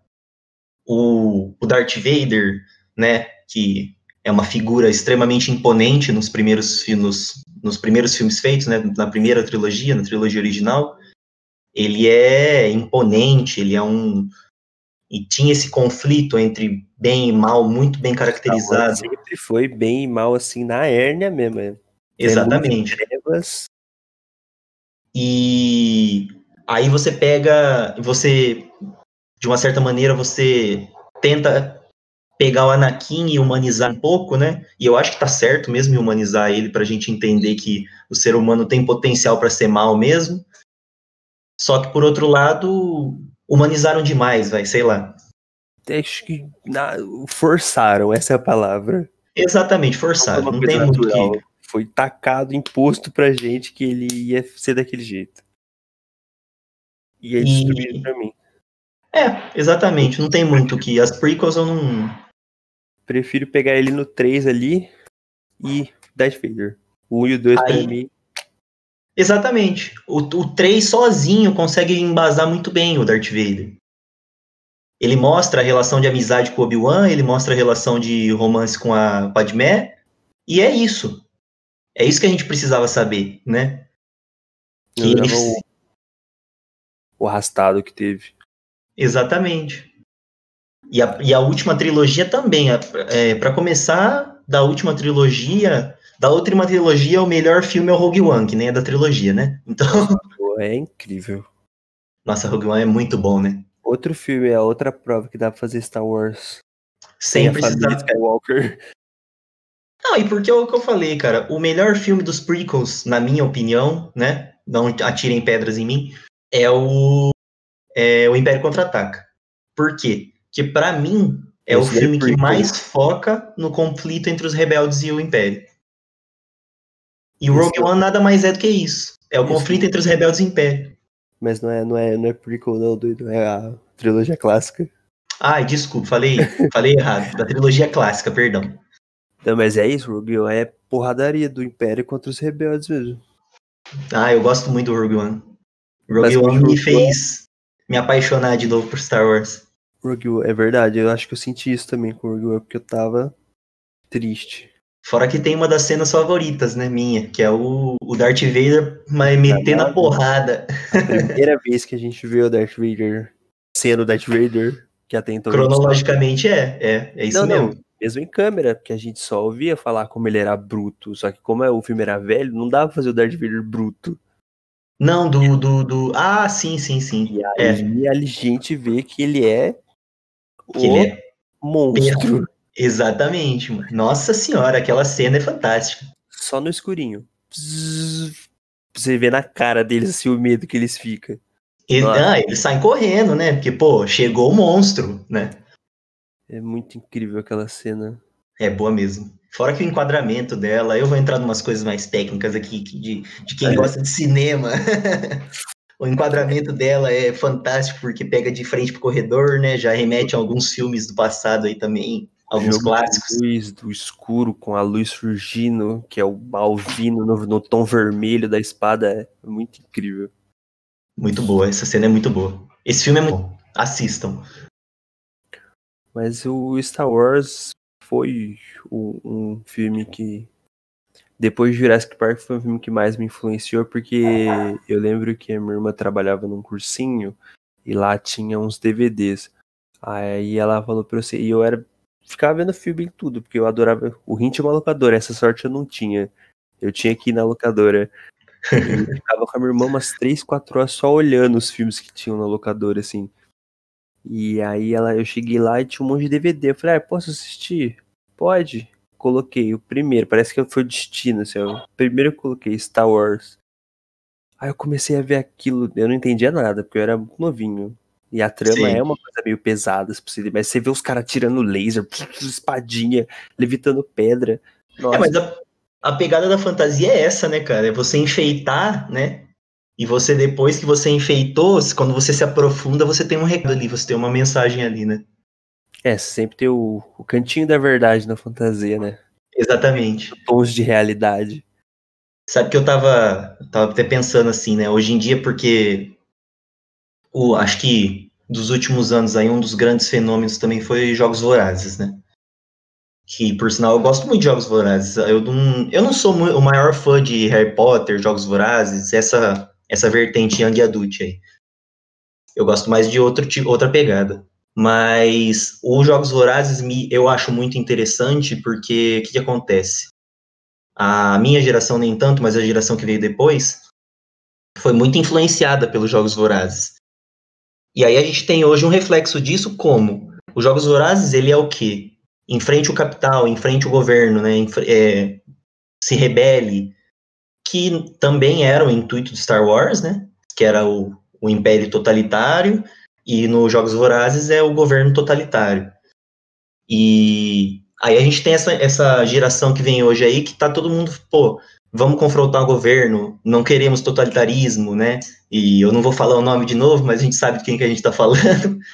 o, o Darth Vader, né, que é uma figura extremamente imponente nos primeiros, nos, nos primeiros filmes feitos, né, na primeira trilogia, na trilogia original. Ele é imponente, ele é um. E tinha esse conflito entre bem e mal muito bem caracterizado. Sempre foi bem e mal, assim, na hérnia mesmo. É. Exatamente. E aí você pega, você, de uma certa maneira, você tenta pegar o Anakin e humanizar um pouco, né? E eu acho que tá certo mesmo humanizar ele pra gente entender que o ser humano tem potencial para ser mal mesmo. Só que por outro lado, humanizaram demais, vai, sei lá. Acho que forçaram, essa é a palavra. Exatamente, forçaram. Não, não tem muito que... Foi tacado, imposto pra gente que ele ia ser daquele jeito. E é destruído e... pra mim. É, exatamente. Não tem muito que. As prequels eu não, Prefiro pegar ele no 3 ali e Darth Vader. O 1 e o 2 pra mim. Exatamente. O, o 3 sozinho consegue embasar muito bem o Darth Vader. Ele mostra a relação de amizade com o Obi-Wan, ele mostra a relação de romance com a Padmé, e é isso. É isso que a gente precisava saber, né? Que o... o arrastado que teve. Exatamente. E a, e a última trilogia também. É, para começar, da última trilogia, da última trilogia, o melhor filme é o Rogue One, que nem é da trilogia, né? Então. É incrível. Nossa, Rogue One é muito bom, né? Outro filme é outra prova que dá pra fazer Star Wars. Sem, precisar. Skywalker. Não, e porque é o que eu falei, cara, o melhor filme dos prequels, na minha opinião, né? Não atirem pedras em mim, é o, é o Império Contra-Ataca. Por quê? que para mim é Esse o filme que mais foca no conflito entre os rebeldes e o Império. E o Rogue One nada mais é do que isso. É o conflito entre os rebeldes e o Império. Mas não é, não é, não é prequel, não, doido. É a trilogia clássica. Ai, desculpa, falei, falei errado. Da trilogia clássica, perdão. Não, mas é isso, Rogue One é porradaria do Império contra os rebeldes mesmo. Ah, eu gosto muito do Rogue One. Rogue One me fez me apaixonar de novo por Star Wars. Rogue One, é verdade, eu acho que eu senti isso também com Rogue One, porque eu tava triste. Fora que tem uma das cenas favoritas, né, minha, que é o, o Darth Vader mas metendo a porrada. A primeira vez que a gente vê o Darth Vader sendo o Darth Vader, que até então... Cronologicamente é, é, é isso não, mesmo. Não, mesmo em câmera, porque a gente só ouvia falar como ele era bruto, só que como é, o filme era velho, não dava pra fazer o Darth Vader bruto. Não, do, do, do... Ah, sim, sim, sim. E aí é. a gente vê que ele é que o ele é monstro. Exatamente, mano. Nossa senhora, aquela cena é fantástica. Só no escurinho. Você vê na cara deles assim, o medo que eles ficam. E, ah, eles saem correndo, né? Porque, pô, chegou o monstro, né? É muito incrível aquela cena. É boa mesmo. Fora que o enquadramento dela, eu vou entrar em umas coisas mais técnicas aqui de, de quem gosta de cinema. o enquadramento dela é fantástico porque pega de frente pro corredor, né? Já remete a alguns filmes do passado aí também alguns Jogo clássicos. luz do escuro com a luz surgindo, que é o Malvino no, no, tom vermelho da espada, é muito incrível. Muito boa, essa cena é muito boa. Esse filme é muito bom. Assistam. Mas o Star Wars foi um, um filme que depois de Jurassic Park foi um filme que mais me influenciou porque eu lembro que a minha irmã trabalhava num cursinho e lá tinha uns DVDs. Aí ela falou pra você, e eu era ficava vendo filme em tudo, porque eu adorava. O Rin tinha uma locadora, essa sorte eu não tinha. Eu tinha que ir na locadora. E ficava com a minha irmã umas 3, 4 horas só olhando os filmes que tinham na locadora, assim. E aí ela, eu cheguei lá e tinha um monte de DVD. Eu falei, ah, posso assistir? Pode. Coloquei o primeiro, parece que foi o destino, assim, o primeiro eu coloquei Star Wars. Aí eu comecei a ver aquilo, eu não entendia nada, porque eu era novinho. E a trama Sim. é uma coisa meio pesada, mas você vê os caras tirando laser, espadinha, levitando pedra. É, Nossa. É, mas a, a, pegada da fantasia é essa, né, cara? É você enfeitar, né? E você, depois que você enfeitou, quando você se aprofunda, você tem um recado ali, você tem uma mensagem ali, né? É, sempre tem o, o cantinho da verdade na fantasia, né? Exatamente. Tons de realidade. Sabe que eu tava, tava até pensando assim, né? Hoje em dia, porque o, acho que dos últimos anos aí, um dos grandes fenômenos também foi Jogos Vorazes, né? Que, por sinal, eu gosto muito de Jogos Vorazes. Eu não, eu não sou o maior fã de Harry Potter, Jogos Vorazes, essa, essa vertente Young Adult aí. Eu gosto mais de outro, outra pegada. Mas os Jogos Vorazes me, eu acho muito interessante porque o que, que acontece? A minha geração nem tanto, mas a geração que veio depois foi muito influenciada pelos Jogos Vorazes. E aí a gente tem hoje um reflexo disso como os Jogos Vorazes, ele é o quê? Enfrente o capital, enfrente o governo, né? É, se rebele, que também era o intuito de Star Wars, né? Que era o, o império totalitário, e nos Jogos Vorazes é o governo totalitário. E aí a gente tem essa, essa geração que vem hoje aí que tá todo mundo, pô, vamos confrontar o governo, não queremos totalitarismo, né? E eu não vou falar o nome de novo, mas a gente sabe de quem que a gente está falando.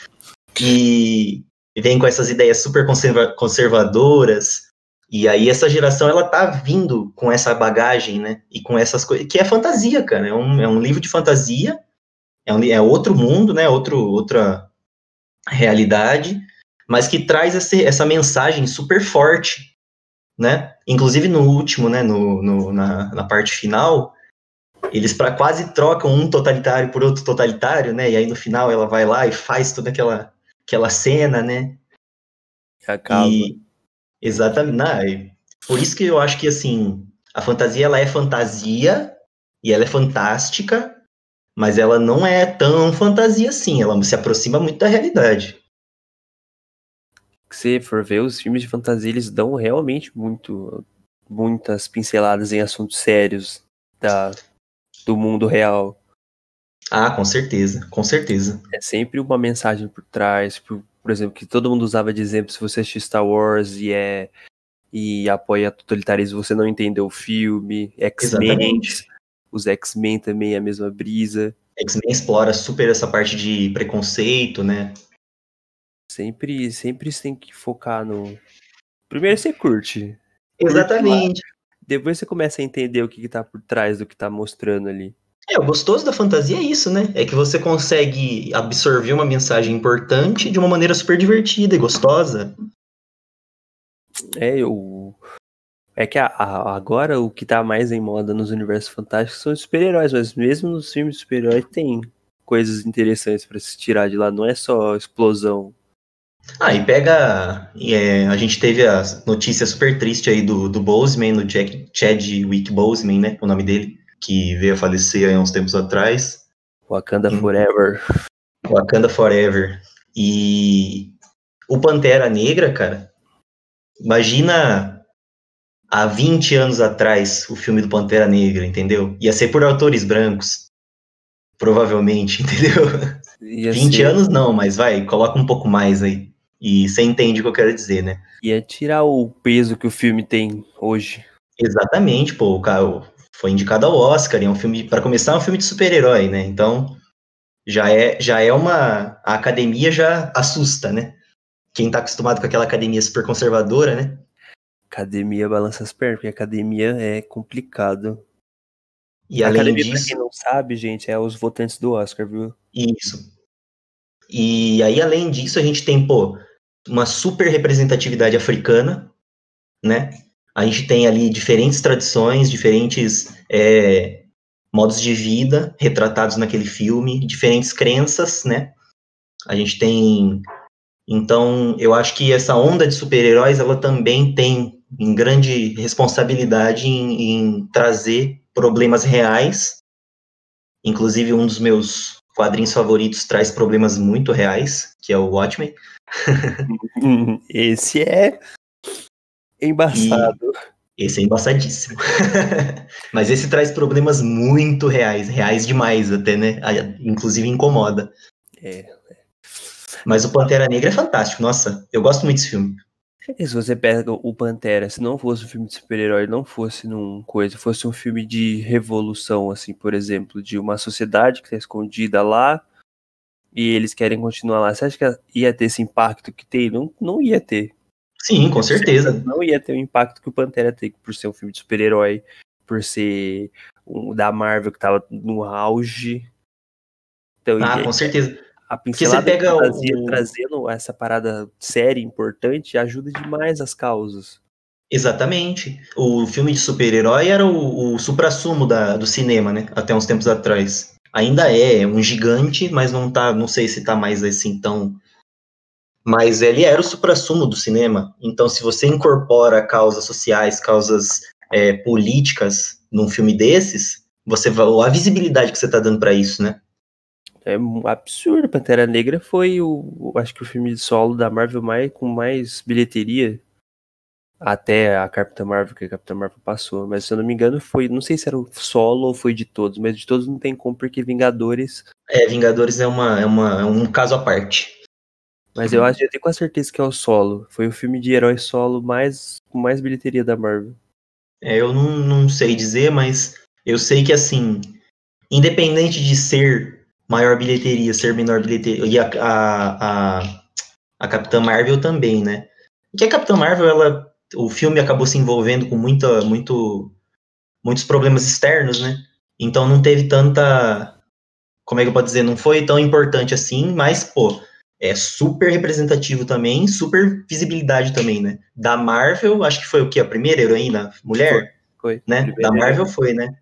E vem com essas ideias super conserva conservadoras. E aí essa geração ela tá vindo com essa bagagem, né? E com essas coisas que é fantasia, cara. É um, é um livro de fantasia. É, um, é outro mundo, né? Outro, outra realidade, mas que traz esse, essa mensagem super forte né? Inclusive no último, né, no, no na, na parte final, eles para quase trocam um totalitário por outro totalitário, né? E aí no final ela vai lá e faz toda aquela aquela cena, né? Acaba. E, exatamente. Não, por isso que eu acho que assim a fantasia ela é fantasia e ela é fantástica, mas ela não é tão fantasia assim. Ela se aproxima muito da realidade que você for ver, os filmes de fantasia, eles dão realmente muito, muitas pinceladas em assuntos sérios da, do mundo real. Ah, com certeza, com certeza. É sempre uma mensagem por trás, por, por exemplo, que todo mundo usava de exemplo, se você assistir Star Wars e é e apoia totalitarismo, você não entendeu o filme, X-Men, os X-Men também é a mesma brisa. X-Men explora super essa parte de preconceito, né? Sempre, sempre você tem que focar no. Primeiro você curte. Exatamente. depois você começa a entender o que, que tá por trás do que tá mostrando ali. É, o gostoso da fantasia é isso, né? É que você consegue absorver uma mensagem importante de uma maneira super divertida e gostosa. É, eu. É que a, a, agora o que tá mais em moda nos universos fantásticos são os super-heróis, mas mesmo nos filmes de super-herói tem coisas interessantes para se tirar de lá, não é só explosão. Ah, e pega. É, a gente teve a notícia super triste aí do, do Boseman, do Jack, Chadwick Boseman, né? O nome dele, que veio a falecer há uns tempos atrás. Wakanda Forever. Wakanda Forever. E o Pantera Negra, cara, imagina há 20 anos atrás o filme do Pantera Negra, entendeu? Ia ser por autores brancos. Provavelmente, entendeu? Ia 20 ser... anos não, mas vai, coloca um pouco mais aí. E você entende o que eu quero dizer, né? Ia tirar o peso que o filme tem hoje. Exatamente, pô, o cara foi indicado ao Oscar, é um filme, para começar, é um filme de super-herói, né? Então, já é, já é uma. A academia já assusta, né? Quem tá acostumado com aquela academia super conservadora, né? Academia balança as pernas, porque academia é complicado. E a além academia, disso. Pra quem não sabe, gente, é os votantes do Oscar, viu? Isso. E aí, além disso, a gente tem, pô, uma super representatividade africana, né? A gente tem ali diferentes tradições, diferentes é, modos de vida retratados naquele filme, diferentes crenças, né? A gente tem. Então, eu acho que essa onda de super-heróis, ela também tem em grande responsabilidade em, em trazer problemas reais. Inclusive, um dos meus quadrinhos favoritos traz problemas muito reais, que é o Watchmen. Esse é embaçado. E esse é embaçadíssimo. Mas esse traz problemas muito reais, reais demais até, né? Inclusive incomoda. É. Mas o Pantera Negra é fantástico. Nossa, eu gosto muito desse filme. E se você pega o Pantera, se não fosse um filme de super-herói, não fosse num coisa, fosse um filme de revolução, assim, por exemplo, de uma sociedade que está escondida lá e eles querem continuar lá, você acha que ia ter esse impacto que tem? Não, não ia ter. Sim, com certeza. Não ia ter o impacto que o Pantera tem por ser um filme de super-herói, por ser um da Marvel que tava no auge. Então, ah, com certeza. A pincelada você pega o... trazendo essa parada séria, importante, ajuda demais as causas. Exatamente. O filme de super-herói era o, o supra-sumo do cinema, né? Até uns tempos atrás ainda é um gigante, mas não tá, não sei se tá mais assim tão mas ele era o suprassumo do cinema. Então, se você incorpora causas sociais, causas é, políticas num filme desses, você a visibilidade que você está dando para isso, né? É um absurdo. Pantera Negra foi o, acho que o filme de solo da Marvel mais com mais bilheteria até a Capitã Marvel, que a Capitã Marvel passou. Mas se eu não me engano, foi. Não sei se era o solo ou foi de todos, mas de todos não tem como, porque Vingadores. É, Vingadores é, uma, é, uma, é um caso à parte. Mas eu acho, eu tenho quase certeza que é o solo. Foi o filme de herói solo mais, com mais bilheteria da Marvel. É, eu não, não sei dizer, mas eu sei que assim, independente de ser maior bilheteria, ser menor bilheteria, e a, a, a, a Capitã Marvel também, né? Que a Capitã Marvel, ela o filme acabou se envolvendo com muita, muito, muitos problemas externos, né? Então não teve tanta. Como é que eu posso dizer? Não foi tão importante assim, mas, pô, é super representativo também, super visibilidade também, né? Da Marvel, acho que foi o que? A primeira heroína mulher? Foi. foi. Né? Da Marvel foi, né?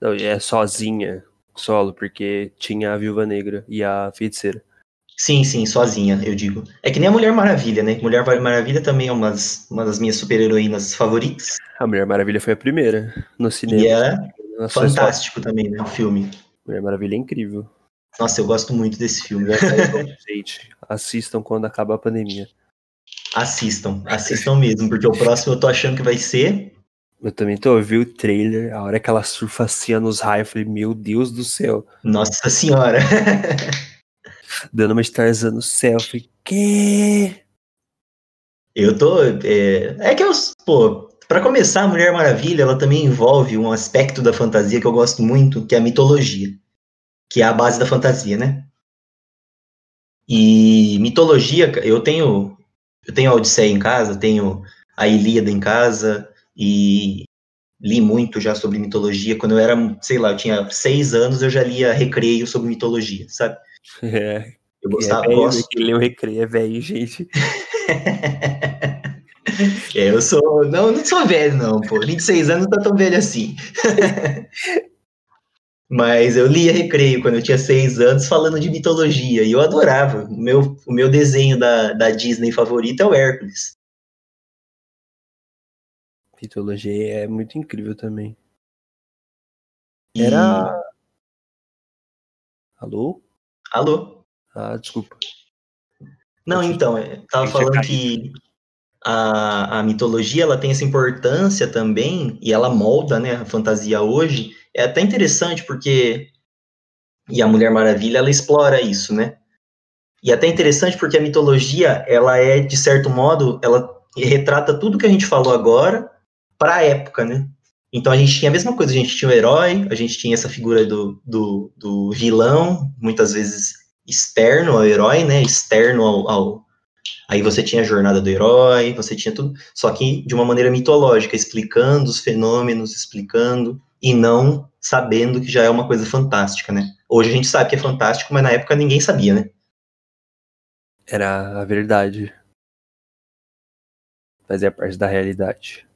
Não, é sozinha, solo, porque tinha a Viúva Negra e a Feiticeira. Sim, sim, sozinha, eu digo. É que nem a Mulher Maravilha, né? Mulher Maravilha também é uma das, uma das minhas super-heroínas favoritas. A Mulher Maravilha foi a primeira no cinema. E é fantástico também, né? O filme. Mulher Maravilha é incrível. Nossa, eu gosto muito desse filme. Gente, assistam quando acabar a pandemia. Assistam, assistam mesmo, porque o próximo eu tô achando que vai ser. Eu também tô ouvindo o trailer, a hora que ela surfa assim nos raios, eu falei, meu Deus do céu. Nossa senhora. dando uma Tarzan no céu. Eu falei, quê? Eu tô. É, é que eu. Pô, pra começar, a Mulher Maravilha, ela também envolve um aspecto da fantasia que eu gosto muito, que é a mitologia. Que é a base da fantasia, né? E mitologia, eu tenho. Eu tenho a Odisseia em casa, tenho a Ilíada em casa, e li muito já sobre mitologia. Quando eu era, sei lá, eu tinha seis anos, eu já lia recreio sobre mitologia, sabe? É. Eu gostava, é velho, gosto. que o recreio é velho, gente. É, eu sou. Não, não sou velho, não, pô. 26 anos não tá tão velho assim. Mas eu lia Recreio quando eu tinha 6 anos falando de mitologia e eu adorava. O meu, o meu desenho da, da Disney favorito é o Hércules. Mitologia é muito incrível também. E- Era. Alô? Alô? Ah, desculpa. Não, então, eu tava Deixa falando que a, a mitologia ela tem essa importância também, e ela molda né, a fantasia hoje. É até interessante porque. E a Mulher Maravilha ela explora isso, né? E é até interessante porque a mitologia ela é, de certo modo, ela retrata tudo que a gente falou agora para a época, né? Então a gente tinha a mesma coisa, a gente tinha o herói, a gente tinha essa figura do, do, do vilão, muitas vezes externo ao herói, né? Externo ao, ao, Aí você tinha a jornada do herói, você tinha tudo, só que de uma maneira mitológica, explicando os fenômenos, explicando, e não sabendo que já é uma coisa fantástica, né? Hoje a gente sabe que é fantástico, mas na época ninguém sabia, né? Era a verdade. Fazia parte da realidade.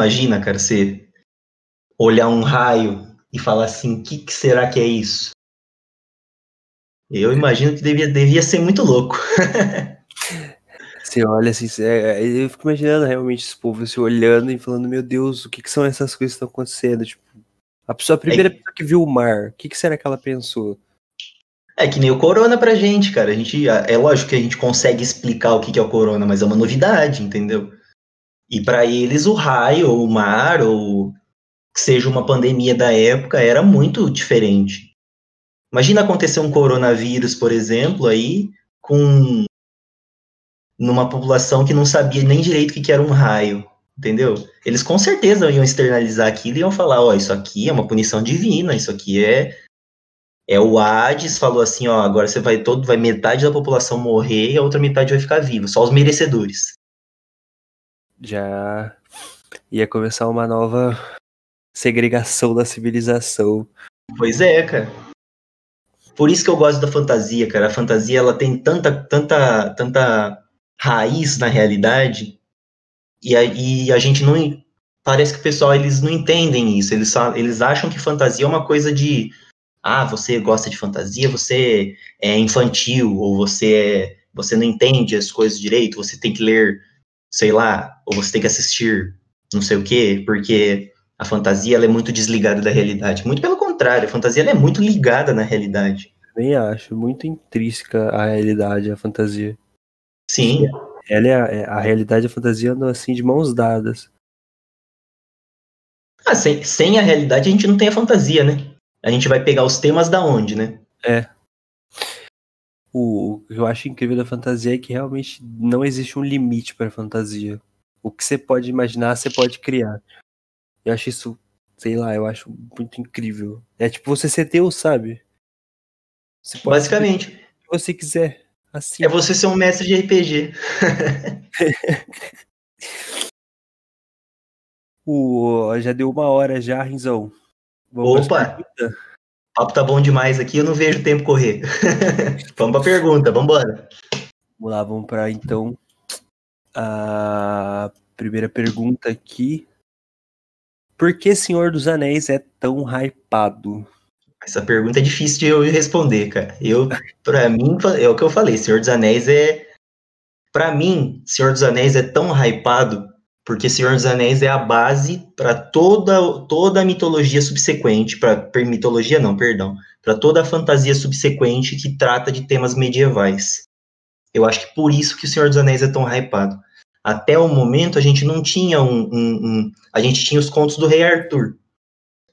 Imagina, cara, você olhar um raio e falar assim, o que, que será que é isso? Eu imagino que devia, devia ser muito louco. Você olha assim, você- é, eu fico imaginando realmente esse povo se olhando e falando, meu Deus, o que, que são essas coisas que estão acontecendo? Tipo, a pessoa, a primeira pessoa que viu o mar, o que, que será que ela pensou? É que nem o corona pra gente, cara. A gente, é lógico que a gente consegue explicar o que que é o corona, mas é uma novidade, entendeu? E pra eles o raio, ou o mar, ou que seja uma pandemia da época, era muito diferente. Imagina acontecer um coronavírus, por exemplo, aí com numa população que não sabia nem direito o que era um raio, entendeu? Eles com certeza iam externalizar aquilo e iam falar, ó, isso aqui é uma punição divina, isso aqui é é o Hades falou assim, ó, agora você vai todo, vai metade da população morrer e a outra metade vai ficar viva, só os merecedores. Já ia começar uma nova segregação da civilização. Pois é, cara. Por isso que eu gosto da fantasia, cara. A fantasia ela tem tanta, tanta, tanta raiz na realidade e a, e a gente não parece que o pessoal eles não entendem isso. Eles eles acham que fantasia é uma coisa de ah, você gosta de fantasia, você é infantil ou você é, você não entende as coisas direito, você tem que ler, sei lá, ou você tem que assistir não sei o quê, porque a fantasia ela é muito desligada da realidade. Muito pelo contrário, a fantasia ela é muito ligada na realidade. Também acho, muito intrínseca a realidade, a fantasia. Sim, Ela é a, é- a realidade e a fantasia andam assim de mãos dadas. ah, sem, sem a realidade a gente não tem a fantasia, né? A gente vai pegar os temas da onde, né? O, o que eu acho incrível da fantasia é que realmente não existe um limite para fantasia. O que você pode imaginar, você pode criar. Eu acho isso, sei lá, eu acho muito incrível. É tipo você ser Deus, sabe? Você pode ser Basicamente, o que você quiser. Assim. é você ser um mestre de RPG. O, já deu uma hora já, Rinzão. Vamos Opa! Papo tá bom demais aqui, eu não vejo o tempo correr. vamos pra pergunta, vambora. Vamos lá, vamos para então a primeira pergunta aqui. Por que Senhor dos Anéis é tão hypado? Essa pergunta é difícil de eu responder, cara. Eu, pra mim, é o que eu falei, Senhor dos Anéis é. Pra mim, Senhor dos Anéis é tão hypado porque Senhor dos Anéis é a base para toda, toda a mitologia subsequente, para mitologia não, perdão, para toda a fantasia subsequente que trata de temas medievais. Eu acho que por isso que o Senhor dos Anéis é tão hypado. Até o momento a gente não tinha um, um, um a gente tinha os contos do Rei Arthur,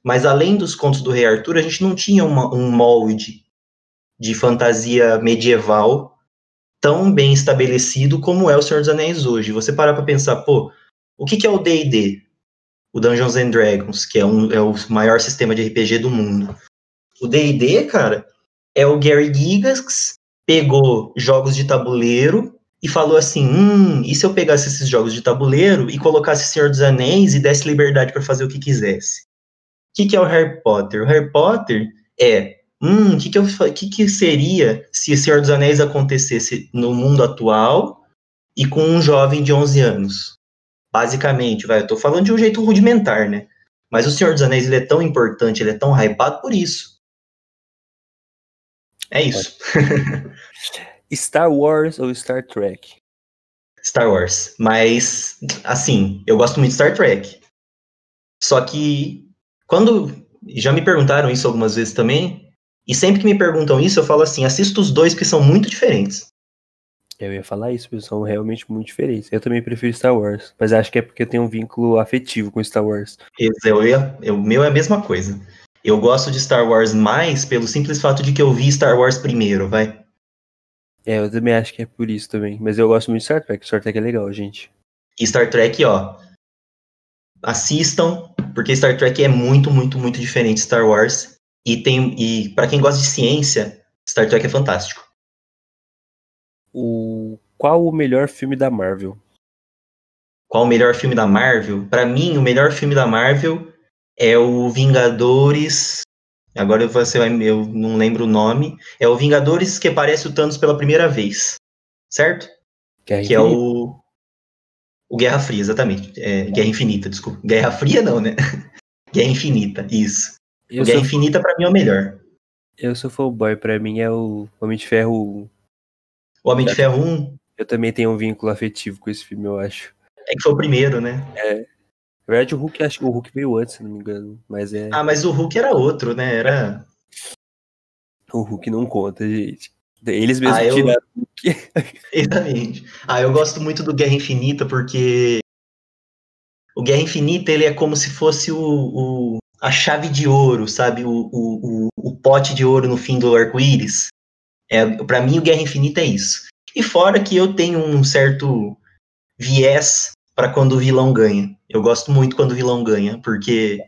mas além dos contos do Rei Arthur, a gente não tinha uma, um molde de fantasia medieval tão bem estabelecido como é o Senhor dos Anéis hoje. Você parar para pensar, pô, o que, que é o D&D? O Dungeons and Dragons, que é, um, é o maior sistema de RPG do mundo. O D&D, cara, é o Gary Gygax pegou jogos de tabuleiro e falou assim: hum, e se eu pegasse esses jogos de tabuleiro e colocasse Senhor dos Anéis e desse liberdade para fazer o que quisesse? O que, que é o Harry Potter? O Harry Potter é hum, o que, que, que, que seria se Senhor dos Anéis acontecesse no mundo atual e com um jovem de 11 anos? Basicamente, vai, eu tô falando de um jeito rudimentar, né? Mas o Senhor dos Anéis ele é tão importante, ele é tão hypado por isso. É isso. Star Wars ou Star Trek? Star Wars. Mas, assim, eu gosto muito de Star Trek. Só que, quando. Já me perguntaram isso algumas vezes também. E sempre que me perguntam isso, eu falo assim: assista os dois que são muito diferentes. Eu ia falar isso, porque são realmente muito diferentes. Eu também prefiro Star Wars, mas acho que é porque eu tenho um vínculo afetivo com Star Wars. Eu ia, eu, o meu é a mesma coisa. Eu gosto de Star Wars mais pelo simples fato de que eu vi Star Wars primeiro, vai. É, eu também acho que é por isso também. Mas eu gosto muito de Star Trek. Star Trek é legal, gente. E Star Trek, ó. Assistam, porque Star Trek é muito, muito, muito diferente de Star Wars. E tem e para quem gosta de ciência, Star Trek é fantástico. O qual o melhor filme da Marvel? Qual o melhor filme da Marvel? Para mim, o melhor filme da Marvel é o Vingadores. Agora você vai, eu não lembro o nome. É o Vingadores que aparece o Thanos pela primeira vez, certo? Guerra que é o o Guerra Fria, exatamente. É, Guerra Infinita, desculpa. Guerra Fria não, né? Guerra Infinita, isso. Eu o Guerra Infinita para mim é o melhor. eu sou fanboy, pra mim é o Homem de Ferro. O Homem de Ferro 1 Eu também tenho um vínculo afetivo com esse filme, eu acho. é que foi o primeiro, né? Na verdade, o Hulk, acho que o Hulk veio antes, se não me engano. Mas é. Ah, mas o Hulk era outro, né? Era O Hulk não conta, gente. Eles mesmos Ah, eu- tiraram o Hulk. Exatamente. Ah, eu gosto muito do Guerra Infinita porque o Guerra Infinita ele é como se fosse o, o- a chave de ouro, sabe? O, o, o, o pote de ouro no fim do arco-íris. É, para mim, o Guerra Infinita é isso. E fora que eu tenho um certo viés para quando o vilão ganha. Eu gosto muito quando o vilão ganha, porque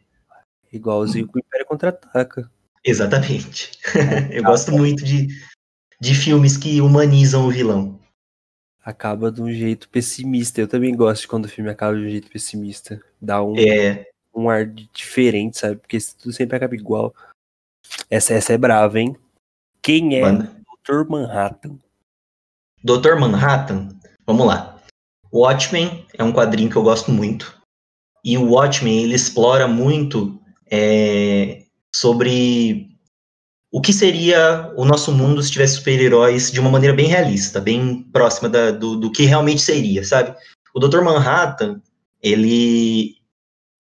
Igualzinho com o Império Contra-Ataca. exatamente. eu gosto muito de, de filmes que humanizam o vilão. Acaba de um jeito pessimista. Eu também gosto de quando o filme acaba de um jeito pessimista. Dá um, É, um ar diferente, sabe? Porque tudo sempre acaba igual. Essa, essa é brava, hein? Quem é manda. Dr. Manhattan? Dr. Manhattan, vamos lá. Watchmen é um quadrinho que eu gosto muito. E o Watchmen, ele explora muito é, sobre o que seria o nosso mundo se tivesse super-heróis de uma maneira bem realista, bem próxima da- do, do que realmente seria, sabe? O Dr. Manhattan, ele,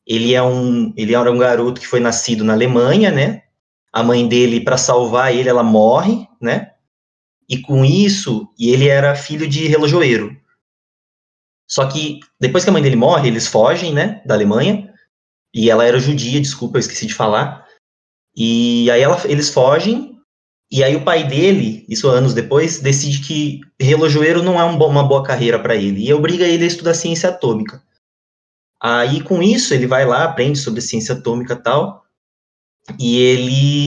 ele, é um, ele era um garoto que foi nascido na Alemanha, né? A mãe dele, para salvar ele, ela morre, né? E com isso, e ele era filho de relojoeiro. Só que depois que a mãe dele morre, eles fogem, né, da Alemanha. E ela era judia, desculpa, eu esqueci de falar. E aí ela- eles fogem. E aí o pai dele, isso anos depois, decide que relojoeiro não é um bo- uma boa carreira para ele e obriga ele a estudar ciência atômica. Aí com isso ele vai lá, aprende sobre ciência atômica e tal. E ele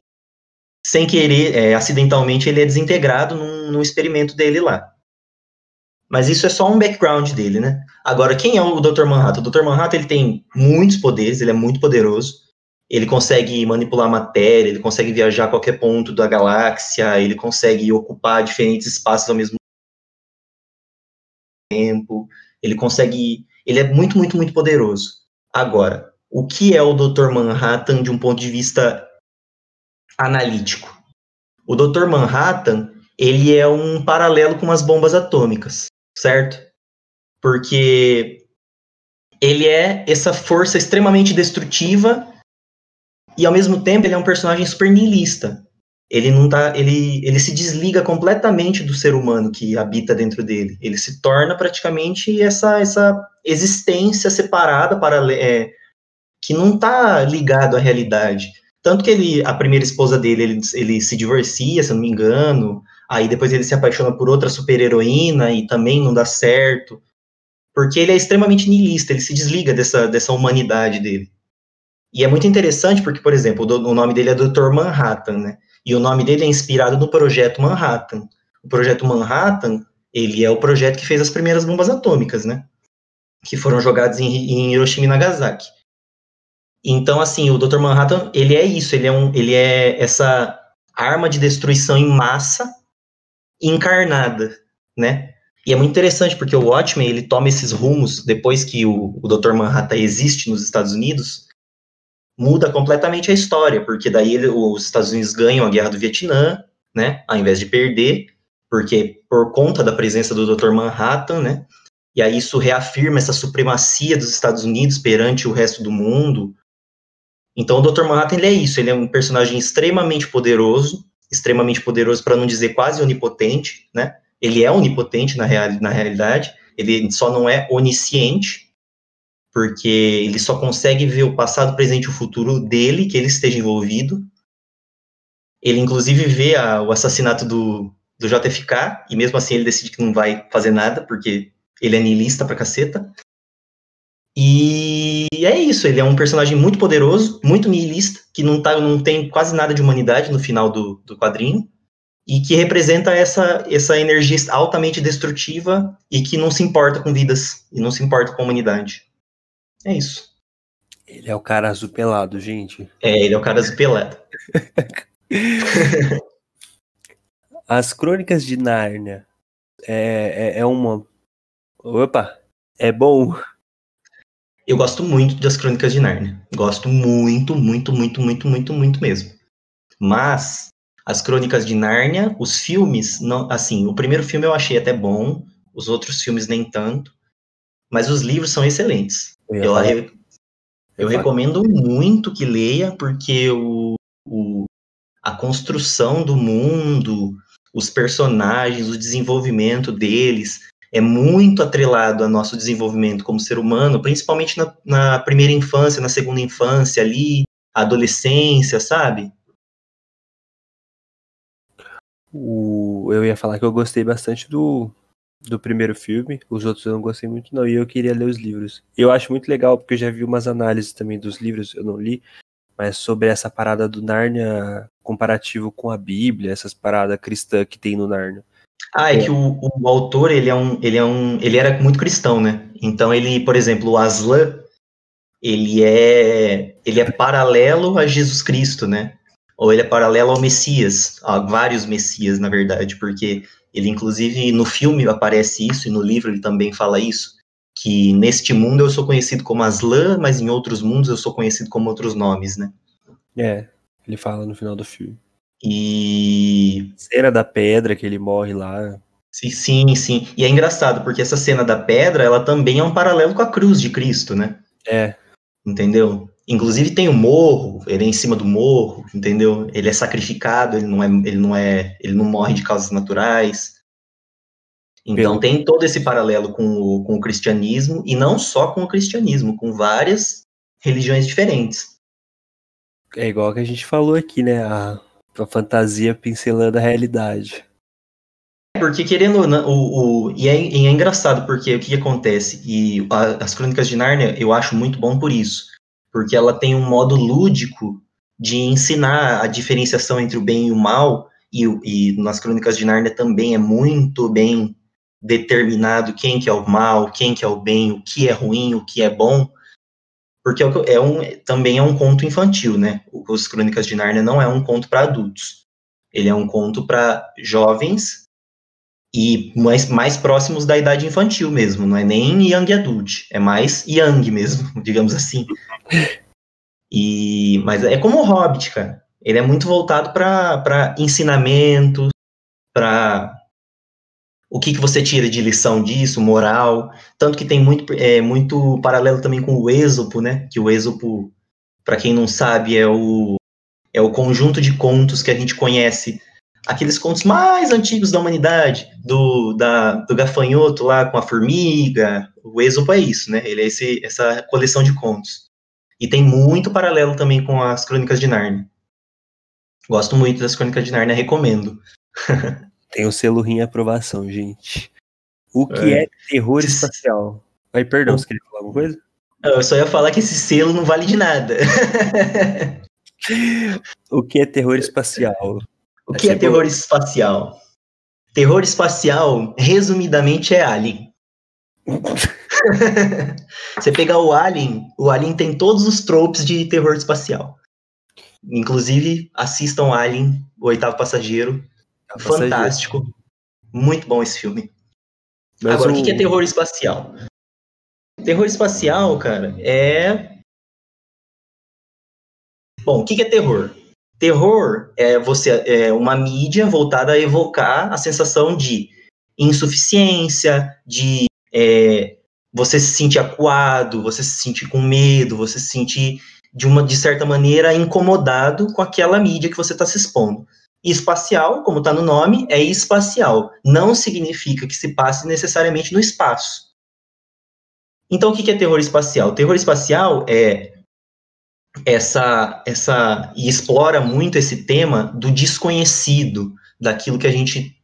sem querer, é, acidentalmente, ele é desintegrado num, num experimento dele lá. Mas isso é só um background dele, né? Agora, quem é o Dr. Manhattan? O Dr. Manhattan ele tem muitos poderes, ele é muito poderoso. Ele consegue manipular matéria, ele consegue viajar a qualquer ponto da galáxia, ele consegue ocupar diferentes espaços ao mesmo tempo. Ele consegue. Ele é muito, muito, muito poderoso. Agora, o que é o Dr. Manhattan de um ponto de vista analítico? O Dr. Manhattan, ele é um paralelo com as bombas atômicas, certo? Porque ele é essa força extremamente destrutiva e ao mesmo tempo ele é um personagem super nihilista. Ele não tá, ele, ele se desliga completamente do ser humano que habita dentro dele. Ele se torna praticamente essa essa existência separada para é, que não está ligado à realidade. Tanto que ele, a primeira esposa dele, ele, ele se divorcia, se eu não me engano. Aí depois ele se apaixona por outra super-heroína e também não dá certo. Porque ele é extremamente niilista, ele se desliga dessa, dessa humanidade dele. E é muito interessante porque, por exemplo, o, o nome dele é Dr. Manhattan, né? E o nome dele é inspirado no projeto Manhattan. O projeto Manhattan, ele é o projeto que fez as primeiras bombas atômicas, né? Que foram jogadas em, em Hiroshima e Nagasaki. Então, assim, o Dr. Manhattan, ele é isso, ele é, um, ele é essa arma de destruição em massa encarnada, né? E é muito interessante porque o Watchmen, ele toma esses rumos depois que o, o Dr. Manhattan existe nos Estados Unidos, muda completamente a história, porque daí ele, os Estados Unidos ganham a guerra do Vietnã, né, ao invés de perder, porque por conta da presença do Dr. Manhattan, né, e aí isso reafirma essa supremacia dos Estados Unidos perante o resto do mundo. Então o Dr. Manhattan ele é isso, ele é um personagem extremamente poderoso, extremamente poderoso para não dizer quase onipotente, né? Ele é onipotente na, real, na realidade, ele só não é onisciente, porque ele só consegue ver o passado, o presente e o futuro dele, que ele esteja envolvido. Ele, inclusive, vê a, o assassinato do, do JFK, e mesmo assim ele decide que não vai fazer nada, porque ele é niilista pra caceta. E é isso, ele é um personagem muito poderoso, muito niilista, que não, tá, não tem quase nada de humanidade no final do, do quadrinho, e que representa essa, essa energia altamente destrutiva e que não se importa com vidas, e não se importa com a humanidade. É isso. Ele é o cara azul pelado, gente. É, ele é o cara azul pelado. As Crônicas de Nárnia é, é, é, uma. Opa! É bom. Eu gosto muito das Crônicas de Nárnia. Gosto muito, muito, muito, muito, muito, muito mesmo. Mas as Crônicas de Nárnia, os filmes, não, assim, o primeiro filme eu achei até bom, os outros filmes nem tanto, mas os livros são excelentes. Eu, eu, eu recomendo muito que leia, porque o, o, a construção do mundo, os personagens, o desenvolvimento deles é muito atrelado ao nosso desenvolvimento como ser humano, principalmente na, na primeira infância, na segunda infância ali, adolescência, sabe? O, eu ia falar que eu gostei bastante do, do primeiro filme, os outros eu não gostei muito não, e eu queria ler os livros. Eu acho muito legal, porque eu já vi umas análises também dos livros, eu não li, mas sobre essa parada do Narnia comparativo com a Bíblia, essas paradas cristã que tem no Narnia. Ah, é, é. que o, o, autor, ele é um, ele é um, ele era muito cristão, né? Então ele, por exemplo, o Aslan, ele é, ele é paralelo a Jesus Cristo, né? Ou ele é paralelo ao Messias, a vários Messias, na verdade, porque ele, inclusive, no filme aparece isso, e no livro ele também fala isso, que neste mundo eu sou conhecido como Aslan, mas em outros mundos eu sou conhecido como outros nomes, né? É, ele fala no final do filme. E. Cena da pedra que ele morre lá. Sim, sim, sim. E é engraçado, porque essa cena da pedra, ela também é um paralelo com a cruz de Cristo, né? É. Entendeu? Inclusive tem o morro, ele é em cima do morro, entendeu? Ele é sacrificado, ele não é, ele não é, ele não morre de causas naturais. Então Pelo... tem todo esse paralelo com o, com o cristianismo e não só com o cristianismo, com várias religiões diferentes. É igual que a gente falou aqui, né? A, a fantasia pincelando a realidade. Porque querendo o, o e, é, e é engraçado porque o que, que acontece? E a, as Crônicas de Nárnia eu acho muito bom por isso. Porque ela tem um modo lúdico de ensinar a diferenciação entre o bem e o mal, e, e nas Crônicas de Nárnia também é muito bem determinado quem que é o mal, quem que é o bem, o que é ruim, o que é bom, porque é, é um, também é um conto infantil, né? Os Crônicas de Nárnia não é um conto para adultos. Ele é um conto para jovens e mais, mais próximos da idade infantil mesmo, não é nem young adult, é mais young mesmo, digamos assim. E, mas é como o Hobbit, cara. Ele é muito voltado para ensinamentos, para o que, que você tira de lição disso, moral. Tanto que tem muito, é, muito paralelo também com o Êxopo, né? Que o Êxopo, para quem não sabe, é o, é o conjunto de contos que a gente conhece aqueles contos mais antigos da humanidade, do, da, do gafanhoto lá com a formiga, o Êxopo é isso, né? Ele é esse, essa coleção de contos. E tem muito paralelo também com as Crônicas de Narnia. Gosto muito das Crônicas de Narnia, recomendo. tem o selo rim aprovação, gente. O que é, é terror espacial? Ai, perdão, você queria falar alguma coisa? Eu só ia falar que esse selo não vale de nada. o que é terror espacial? O que é, é terror espacial? Terror espacial, resumidamente, é Alien. Você pegar o Alien, o Alien tem todos os tropes de terror espacial. Inclusive, assistam Alien, o oitavo passageiro. Fantástico. Muito bom esse filme. Mas Agora, o que é terror espacial? Terror espacial, cara, é. Bom, o que é terror? Terror é você é uma mídia voltada a evocar a sensação de insuficiência, de é, você se sentir acuado, você se sentir com medo, você se sentir de uma de certa maneira incomodado com aquela mídia que você está se expondo. Espacial, como está no nome, é espacial. Não significa que se passe necessariamente no espaço. Então, o que é terror espacial? Terror espacial é essa, essa e explora muito esse tema do desconhecido, daquilo que a gente,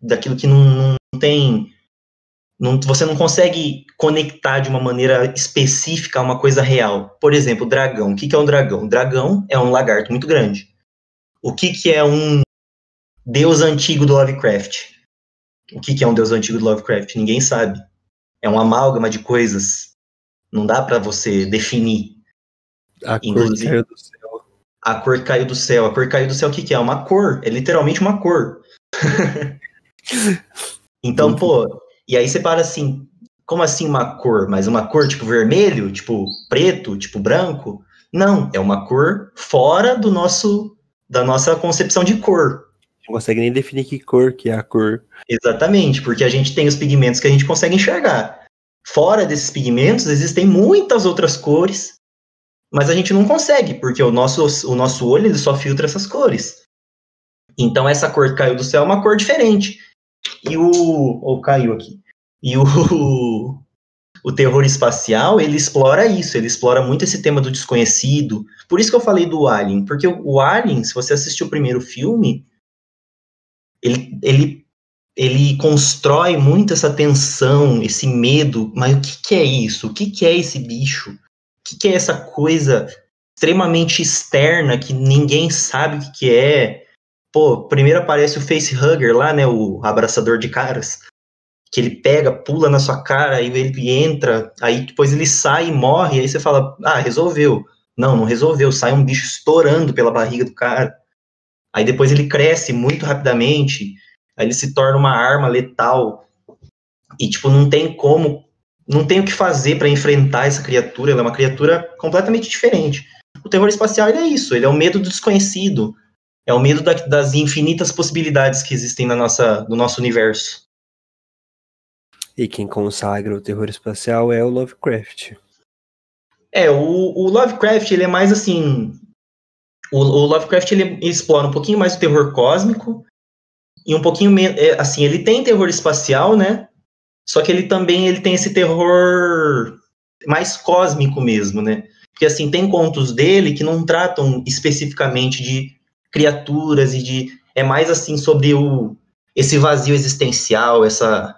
daquilo que não, não tem não, você não consegue conectar de uma maneira específica a uma coisa real. Por exemplo, dragão. O que, é um dragão? Dragão é um lagarto muito grande. O que, que é um deus antigo do Lovecraft? O que, que é um deus antigo do Lovecraft? Ninguém sabe. É uma amálgama de coisas. Não dá para você definir. A Inclusive, cor caiu do céu. A cor caiu do céu. A cor caiu do céu, o que, que é? Uma cor. É literalmente uma cor. então, pô, e aí você para assim, como assim uma cor? Mas uma cor tipo vermelho, tipo preto, tipo branco? Não, é uma cor fora do nosso da nossa concepção de cor. Não consegue nem definir que cor que é a cor. Exatamente, porque a gente tem os pigmentos que a gente consegue enxergar. Fora desses pigmentos existem muitas outras cores, mas a gente não consegue, porque o nosso, o nosso olho ele só filtra essas cores. Então essa cor que caiu do céu é uma cor diferente. E o. Ou caiu aqui. E o, o terror espacial, ele explora isso, ele explora muito esse tema do desconhecido. Por isso que eu falei do Alien, porque o Alien, se você assistiu o primeiro filme, ele, ele, ele constrói muito essa tensão, esse medo, mas o que, que é isso? O que, que é esse bicho? O que, que é essa coisa extremamente externa que ninguém sabe o que, que é? Pô, primeiro aparece o facehugger lá, né, o abraçador de caras que ele pega, pula na sua cara, e ele entra, aí depois ele sai e morre, aí você fala, ah, resolveu. Não, não resolveu, sai um bicho estourando pela barriga do cara. Aí depois ele cresce muito rapidamente, aí ele se torna uma arma letal. E, tipo, não tem como, não tem o que fazer para enfrentar essa criatura, ela é uma criatura completamente diferente. O terror espacial é isso, ele é o medo do desconhecido, é o medo da, das infinitas possibilidades que existem na nossa, no nosso universo. E quem consagra o terror espacial é o Lovecraft. É, o, o Lovecraft, ele é mais assim. O, o, Lovecraft ele explora um pouquinho mais o terror cósmico e um pouquinho menos. É, assim, ele tem terror espacial, né? Só que ele também ele tem esse terror mais cósmico mesmo, né? Porque assim, tem contos dele que não tratam especificamente de criaturas e de. É mais assim sobre o, esse vazio existencial, essa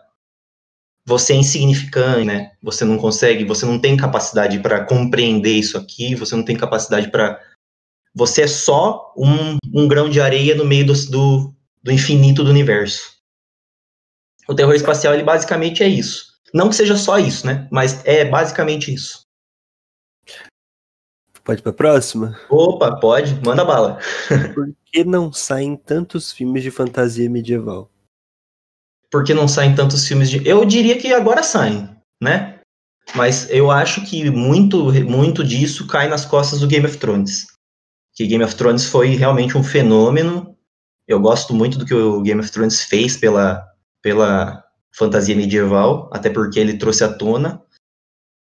você é insignificante, né? Você não consegue, você não tem capacidade para compreender isso aqui, você não tem capacidade para. Você é só um, um, grão de areia no meio do, do, do infinito do universo. O terror espacial, ele basicamente é isso. Não que seja só isso, né? Mas é basicamente isso. Pode para a próxima? Opa, pode, manda bala. Por que não saem tantos filmes de fantasia medieval? Porque não saem tantos filmes de. Eu diria que agora saem, né? Mas eu acho que muito, muito disso cai nas costas do Game of Thrones. Que Game of Thrones foi realmente um fenômeno. Eu gosto muito do que o Game of Thrones fez pela, pela fantasia medieval, até porque ele trouxe à tona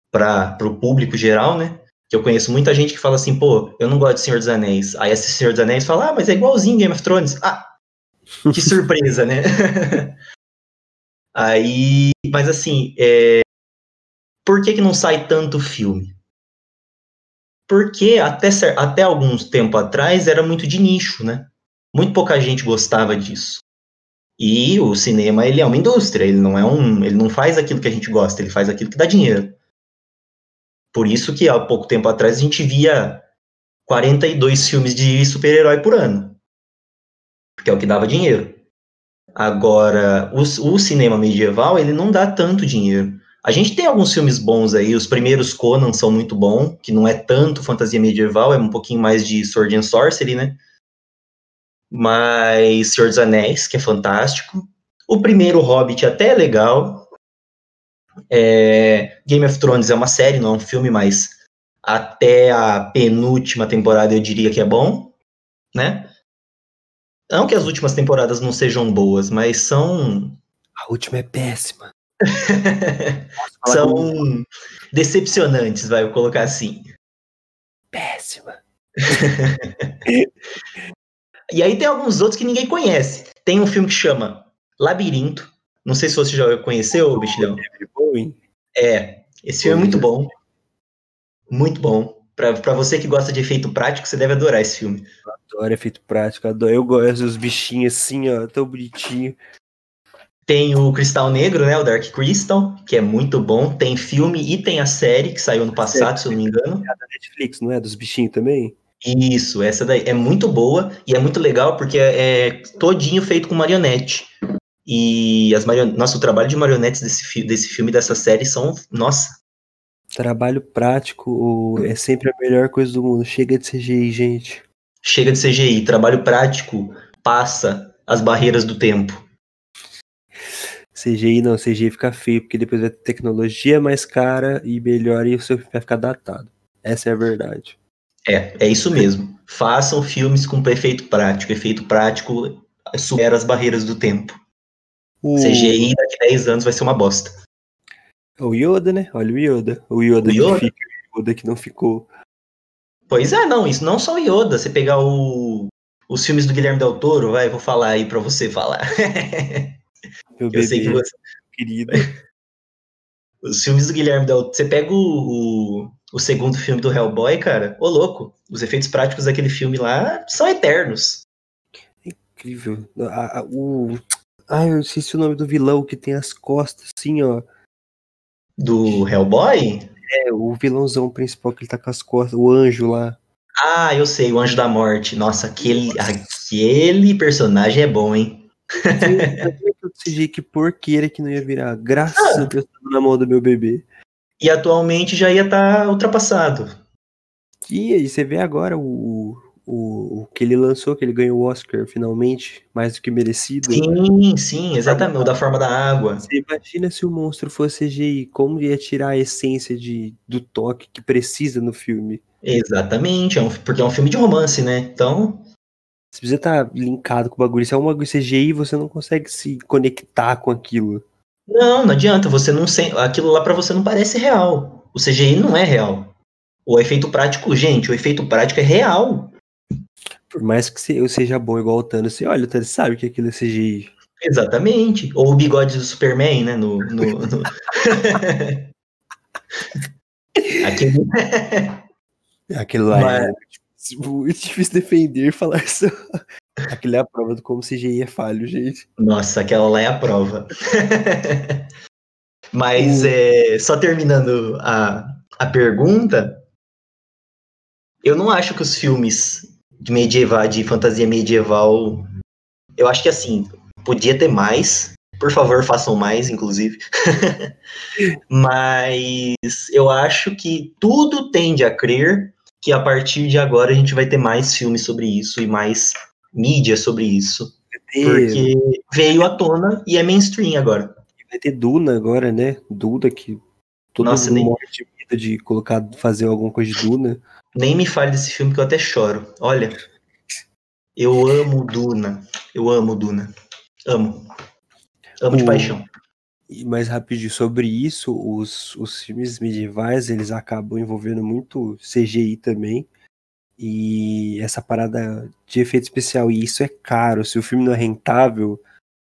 para o público geral, né? Que eu conheço muita gente que fala assim, pô, eu não gosto de Senhor dos Anéis. Aí assiste Senhor dos Anéis fala, ah, mas é igualzinho Game of Thrones. Ah, que surpresa, né? Aí, mas assim, é, por que, que não sai tanto filme? Porque até, até alguns tempo atrás era muito de nicho, né? Muito pouca gente gostava disso. E o cinema, ele é uma indústria, ele não é um, ele não faz aquilo que a gente gosta, ele faz aquilo que dá dinheiro. Por isso que há pouco tempo atrás a gente via 42 filmes de super-herói por ano. Porque é o que dava dinheiro. Agora, o, o cinema medieval, ele não dá tanto dinheiro. A gente tem alguns filmes bons aí, os primeiros Conan são muito bons, que não é tanto fantasia medieval, é um pouquinho mais de Sword and Sorcery, né? Mas Senhor dos Anéis, que é fantástico. O primeiro Hobbit até é legal. É, Game of Thrones é uma série, não é um filme, mas até a penúltima temporada eu diria que é bom, né? Não que as últimas temporadas não sejam boas, mas são. A última é péssima. são decepcionantes, vai eu colocar assim. Péssima. e aí tem alguns outros que ninguém conhece. Tem um filme que chama Labirinto. Não sei se você já conheceu, Bichilhão. É, esse filme é muito bom. Muito bom. Pra, você que gosta de efeito prático, você deve adorar esse filme. Eu adoro efeito prático, adoro. Eu gosto dos bichinhos assim, ó, tão bonitinho. Tem o Cristal Negro, né? O Dark Crystal, que é muito bom. Tem filme e tem a série que saiu ano passado, se eu não me engano. É da Netflix, não é? Dos bichinhos também? Isso, essa daí é muito boa e é muito legal porque é, é todinho feito com marionete. E as marionetes. Nossa, o trabalho de marionetes desse, desse filme, dessa série, são. Nossa, Trabalho prático é sempre a melhor coisa do mundo. Chega de CGI, gente. Chega de CGI. Trabalho prático passa as barreiras do tempo. CGI não, CGI fica feio, porque depois vai ter tecnologia mais cara e melhor e o seu vai ficar datado. Essa é a verdade. É, é isso mesmo. Façam filmes com efeito prático. Efeito prático supera as barreiras do tempo. O... CGI daqui a 10 anos vai ser uma bosta. O Yoda, né? Olha o Yoda. O Yoda, o Yoda? que fica, o Yoda que não ficou. Pois é, não, isso não só o Yoda. Você pegar o, os filmes do Guilherme Del Toro, vai, vou falar aí pra você falar. Meu Eu bebê, sei que você... querido. Os filmes do Guilherme Del Toro. Você pega o, o, o, segundo filme do Hellboy, cara, ô louco. Os efeitos práticos daquele filme lá são eternos. Incrível. A, a, o... Ai, eu esqueci o nome do vilão que tem as costas assim, ó. Do Hellboy? É, o vilãozão principal que ele tá com as costas, o anjo lá. Ah, eu sei, o Anjo da Morte. Nossa, aquele, aquele personagem é bom, hein? Eu decidi que porqueira que não ia virar. Graças ah. a Deus, na mão do meu bebê. E atualmente já ia estar tá ultrapassado. E aí, você vê agora o, o, o que ele lançou, que ele ganhou o Oscar finalmente, mais do que merecido. Sim, sim, exatamente, o da forma da água. Você imagina se o monstro fosse CGI, como ia tirar a essência de, do toque que precisa no filme. Exatamente, é um, porque é um filme de romance, né? Então. Você precisa estar tá linkado com o bagulho. Se é um bagulho CGI, você não consegue se conectar com aquilo. Não, não adianta. Você não aquilo lá para você não parece real. O CGI não é real. O efeito prático, gente, o efeito prático é real. Por mais que eu seja bom igual o Thanos, você olha, o Thanos sabe que aquilo é CGI. Exatamente. Ou o bigode do Superman, né? No, no, no... Aquele... Aquilo lá Mas... é muito difícil defender falar só. Aquilo é a prova do como CGI é falho, gente. Nossa, aquela lá é a prova. Mas é, só terminando a, a pergunta, eu não acho que os filmes de medieval, de fantasia medieval, eu acho que assim, podia ter mais. Por favor, façam mais, inclusive. Mas eu acho que tudo tende a crer que a partir de agora a gente vai ter mais filmes sobre isso e mais mídia sobre isso. Porque veio à tona e é mainstream agora. Vai ter Duna agora, né? Duna que todo Nossa, mundo nem... morre de medo de colocar, fazer alguma coisa de Duna. Nem me fale desse filme que eu até choro. Olha, eu amo Duna. Eu amo Duna. Amo. Amo o... de paixão. E mais rapidinho sobre isso, os, os filmes medievais eles acabam envolvendo muito CGI também. E essa parada de efeito especial, e isso é caro. Se o filme não é rentável,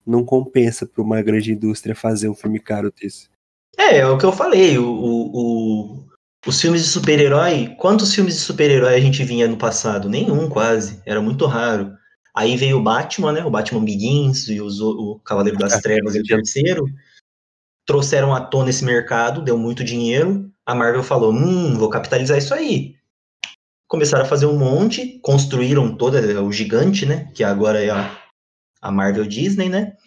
não compensa para uma grande indústria fazer um filme caro desse. É, é o que eu falei. O, o, os filmes de super-herói, quantos filmes de super-herói a gente vinha no passado? Nenhum, quase. Era muito raro. Aí veio o Batman, né? O Batman Begins e os, o Cavaleiro das é, Trevas e o terceiro. Trouxeram à tona esse mercado, deu muito dinheiro. A Marvel falou: hum, vou capitalizar isso aí. Começaram a fazer um monte, construíram toda o gigante, né? Que agora é a, a Marvel Disney, né?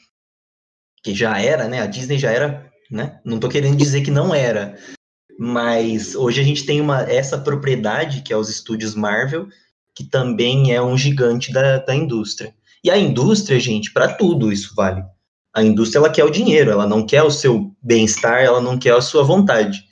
que já era, né? A Disney já era, né? Não tô querendo dizer que não era, mas hoje a gente tem uma essa propriedade que é os estúdios Marvel, que também é um gigante da, da indústria. E a indústria, gente, para tudo isso vale. A indústria ela quer o dinheiro, ela não quer o seu bem-estar, ela não quer a sua vontade.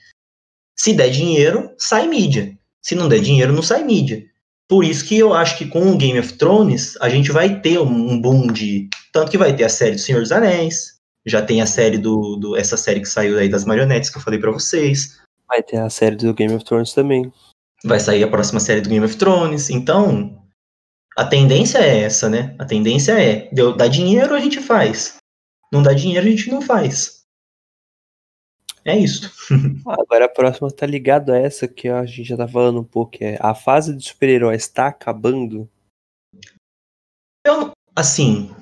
Se der dinheiro, sai mídia. Se não der dinheiro, não sai mídia. Por isso que eu acho que com o Game of Thrones a gente vai ter um boom de. Tanto que vai ter a série do Senhor dos Anéis, já tem a série do, do essa série que saiu aí das marionetes que eu falei para vocês. Vai ter a série do Game of Thrones também. Vai sair a próxima série do Game of Thrones. Então, a tendência é essa, né? A tendência é, deu, dá dinheiro a gente faz. Não dá dinheiro a gente não faz. É isso. Agora a próxima tá ligado a essa que a gente já tá falando um pouco, é a fase de super-heróis tá acabando? Eu, assim,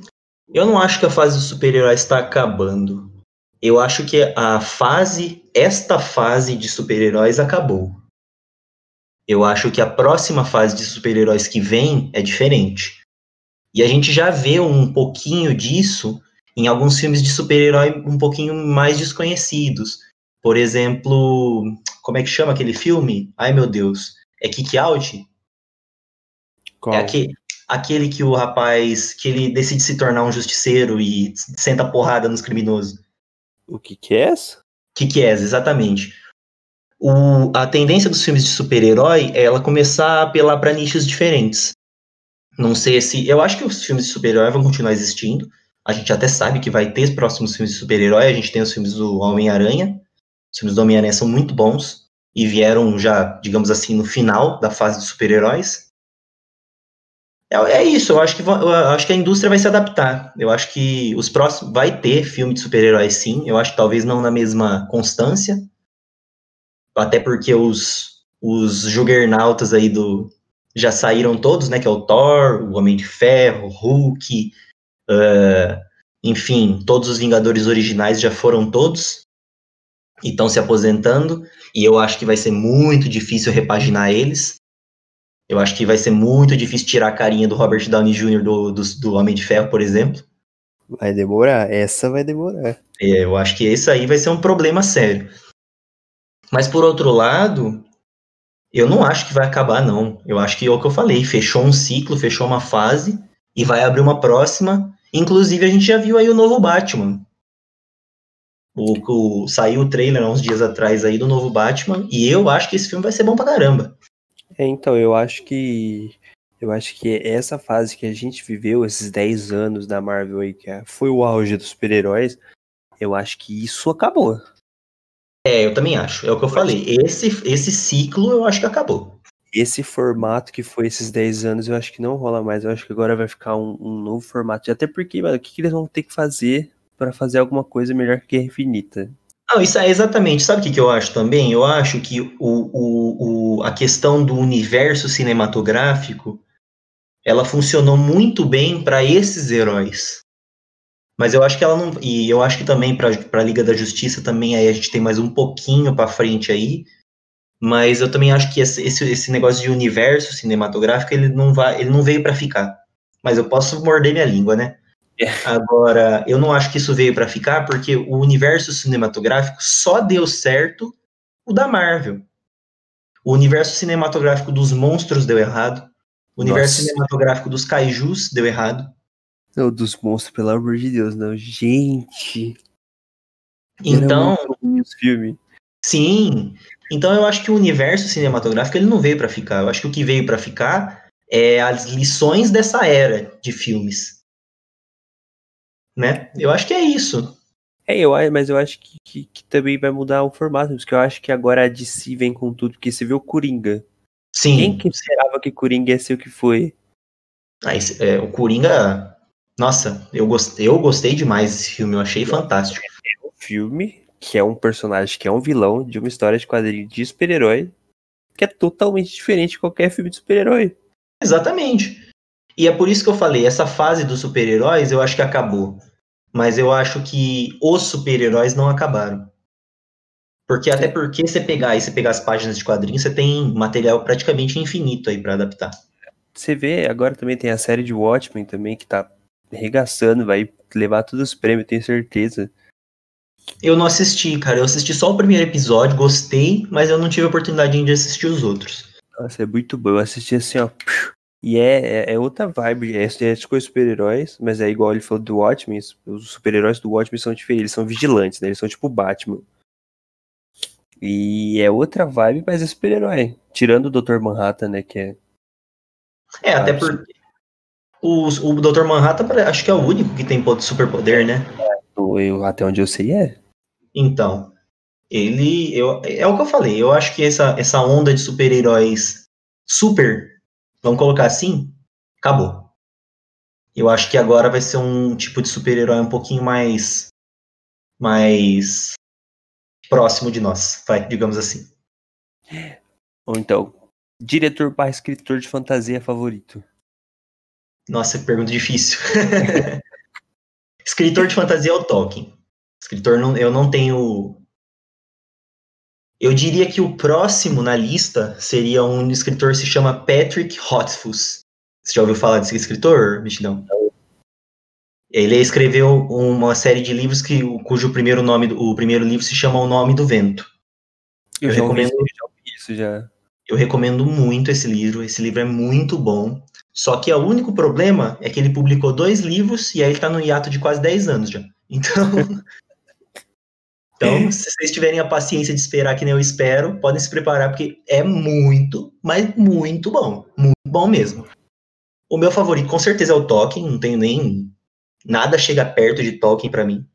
eu não acho que a fase dos super-heróis está acabando. Eu acho que a fase, esta fase de super-heróis acabou. Eu acho que a próxima fase de super-heróis que vem é diferente. E a gente já vê um pouquinho disso em alguns filmes de super-herói um pouquinho mais desconhecidos. Por exemplo, como é que chama aquele filme? Ai meu Deus, é Kick Out? Qual? É aquele, aquele que o rapaz, que ele decide se tornar um justiceiro e senta porrada nos criminosos. O que que é essa? Que que é, exatamente. O, a tendência dos filmes de super-herói é ela começar a apelar para nichos diferentes. Não sei se. Eu acho que os filmes de super-herói vão continuar existindo. A gente até sabe que vai ter os próximos filmes de super-herói. A gente tem os filmes do Homem-Aranha. Os filmes do Homem-Aranha são muito bons e vieram já, digamos assim, no final da fase de super-heróis. É, é, isso, eu acho, que, eu acho que a indústria vai se adaptar. Eu acho que os próximos. Vai ter filme de super-heróis, sim. Eu acho que talvez não na mesma constância. Até porque os, os juggernautas aí do. Já saíram todos, né? Que é o Thor, o Homem de Ferro, Hulk. Uh, enfim, todos os Vingadores originais já foram todos. E estão se aposentando. E eu acho que vai ser muito difícil repaginar eles. Eu acho que vai ser muito difícil tirar a carinha do Robert Downey Jr. do, do, do Homem de Ferro, por exemplo. Vai demorar, essa vai demorar. É, eu acho que esse aí vai ser um problema sério. Mas por outro lado, eu não acho que vai acabar, não. Eu acho que é o que eu falei, fechou um ciclo, fechou uma fase e vai abrir uma próxima. Inclusive, a gente já viu aí o novo Batman. O, o, saiu o trailer há uns dias atrás aí do novo Batman, e eu acho que esse filme vai ser bom pra caramba. É, então, eu acho que. Eu acho que essa fase que a gente viveu, esses 10 anos da Marvel aí, que é, foi o auge dos super-heróis, eu acho que isso acabou. É, eu também acho. É o que eu, falei. Esse, esse ciclo eu acho que acabou. Esse formato que foi esses 10 anos, eu acho que não rola mais. Eu acho que agora vai ficar um, um novo formato. Até porque, mano, o que, que eles vão ter que fazer para fazer alguma coisa melhor que Guerra Infinita? Não, isso é exatamente. Sabe o que, que eu acho também? Eu acho que o, o, o, a questão do universo cinematográfico ela funcionou muito bem para esses heróis. Mas eu acho que ela não. E eu acho que também para a Liga da Justiça também aí a gente tem mais um pouquinho para frente aí. Mas eu também acho que esse, esse negócio de universo cinematográfico ele não vai, ele não veio para ficar. Mas eu posso morder minha língua, né? Agora, eu não acho que isso veio para ficar, porque o universo cinematográfico só deu certo o da Marvel. O universo cinematográfico dos monstros deu errado. O universo Nossa. cinematográfico dos kaijus deu errado. Não, dos monstros, pelo amor de Deus, não. Gente. Então. Filme. Sim. Então eu acho que o universo cinematográfico ele não veio para ficar. Eu acho que o que veio para ficar é as lições dessa era de filmes né? Eu acho que é isso. É, eu, mas eu acho que, que, que, também vai mudar o formato, porque eu acho que agora a DC vem com tudo, porque você viu o Coringa. Sim. Quem que esperava que Coringa ia ser o que foi? Ah, esse, é, o Coringa, nossa, eu gostei, eu gostei demais desse filme, eu achei fantástico. É um filme que é um personagem que é um vilão de uma história de quadrinho de super-herói, que é totalmente diferente de qualquer filme de super-herói. Exatamente. E é por isso que eu falei, essa fase dos super-heróis eu acho que acabou mas eu acho que os super-heróis não acabaram. Porque até porque você pegar e você pegar as páginas de quadrinhos, você tem material praticamente infinito aí para adaptar. Você vê, agora também tem a série de Watchmen também, que tá arregaçando, vai levar todos os prêmios, tenho certeza. Eu não assisti, cara. Eu assisti só o primeiro episódio, gostei, mas eu não tive a oportunidade de assistir os outros. Nossa, é muito bom. Eu assisti assim, ó. E é, é, é outra vibe. É, é coisas super-heróis, mas é igual ele falou do Watchmen. Os super-heróis do Watchmen são diferentes, eles são vigilantes, né? Eles são tipo Batman. E é outra vibe, mas é super-herói. Tirando o Dr. Manhattan, né? Que é. É, até porque. O, o Dr. Manhattan acho que é o único que tem superpoder, né? Eu, até onde eu sei é. Então, ele. Eu, é o que eu falei. Eu acho que essa, essa onda de super-heróis super, vamos colocar assim, acabou. Eu acho que agora vai ser um tipo de super-herói um pouquinho mais. mais. próximo de nós, vai, digamos assim. Ou então, diretor para escritor de fantasia favorito. Nossa, pergunta difícil. Escritor de fantasia é o Tolkien. Escritor, não, eu não tenho. Eu diria que o próximo na lista seria um escritor que se chama Patrick Rothfuss. Você já ouviu falar desse escritor, Mexidão? Ele escreveu uma série de livros que, cujo primeiro nome, o primeiro livro se chama O Nome do Vento. Eu, eu recomendo isso já. Eu recomendo muito esse livro. Esse livro é muito bom. Só que o único problema é que ele publicou dois livros e aí ele tá no hiato de quase 10 anos já. Então. então, se vocês tiverem a paciência de esperar que nem eu espero, podem se preparar, porque é muito, mas muito bom. Muito bom mesmo. O meu favorito, com certeza, é o Tolkien. Não tenho nem. Nada chega perto de Tolkien para mim.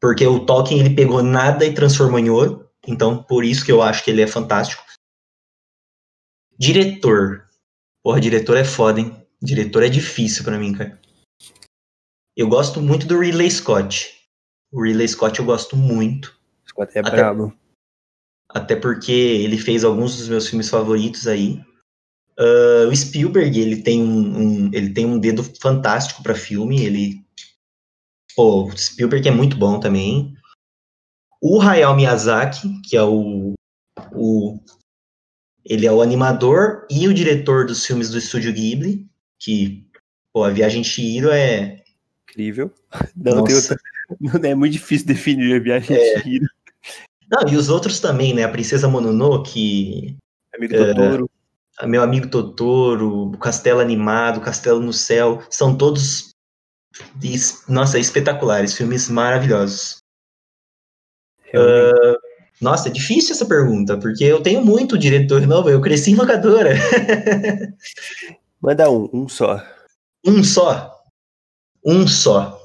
Porque o Tolkien ele pegou nada e transformou em ouro. Então, por isso que eu acho que ele é fantástico. Diretor. Porra, diretor é foda, hein? Diretor é difícil para mim, cara. Eu gosto muito do Ridley Scott. O Ridley Scott eu gosto muito. Scott é até, brabo. Até porque ele fez alguns dos meus filmes favoritos aí. Uh, o Spielberg, ele tem um, um, ele tem um dedo fantástico para filme. Ele, pô, o Spielberg é muito bom também. O Hayao Miyazaki, que é o, o ele é o animador e o diretor dos filmes do Estúdio Ghibli, que, pô, a Viagem Chihiro é... Incrível. Não, outra... não é muito difícil definir a Viagem é... Chihiro. Não, e os outros também, né? A Princesa Mononoke... Amigo é... Totoro. Meu Amigo Totoro, o Castelo Animado, o Castelo no Céu, são todos, nossa, espetaculares, filmes maravilhosos. Uh, nossa, é difícil essa pergunta, porque eu tenho muito diretor novo, eu cresci em locadora. Manda um, um só. Um só? Um só.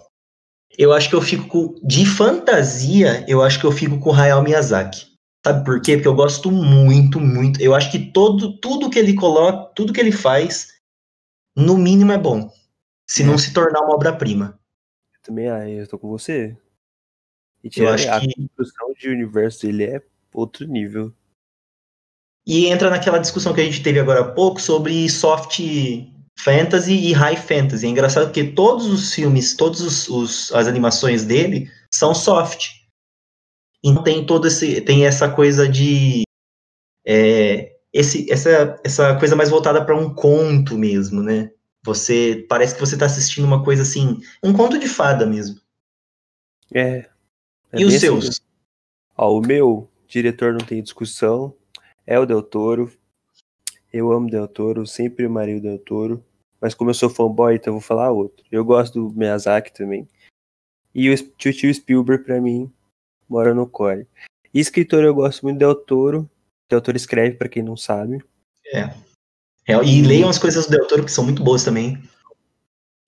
Eu acho que eu fico com. De fantasia, eu acho que eu fico com o Hayao Miyazaki. Sabe por quê? Porque eu gosto muito, muito. Eu acho que todo, tudo que ele coloca, tudo que ele faz, no mínimo é bom. Se é. não se tornar uma obra-prima. Também, ah, eu tô com você. E eu acho a que... construção de universo dele é outro nível. E entra naquela discussão que a gente teve agora há pouco sobre soft fantasy e high fantasy. É engraçado porque todos os filmes, todas as animações dele são soft. Então tem todo esse, tem essa coisa de é, esse, essa, essa coisa mais voltada para um conto mesmo, né? Você parece que você está assistindo uma coisa assim, um conto de fada mesmo. É, é e os seus? Ó, o meu diretor não tem discussão, é o Del Toro. Eu amo Del Toro, sempre amarei o Del Toro. Mas como eu sou fanboy, então eu vou falar outro. Eu gosto do Miyazaki também. E o tio, tio Spielberg, pra mim, mora no core. E escritor, eu gosto muito do Del Toro. Del Toro escreve, para quem não sabe. É. é. E leiam as coisas do Del Toro, que são muito boas também.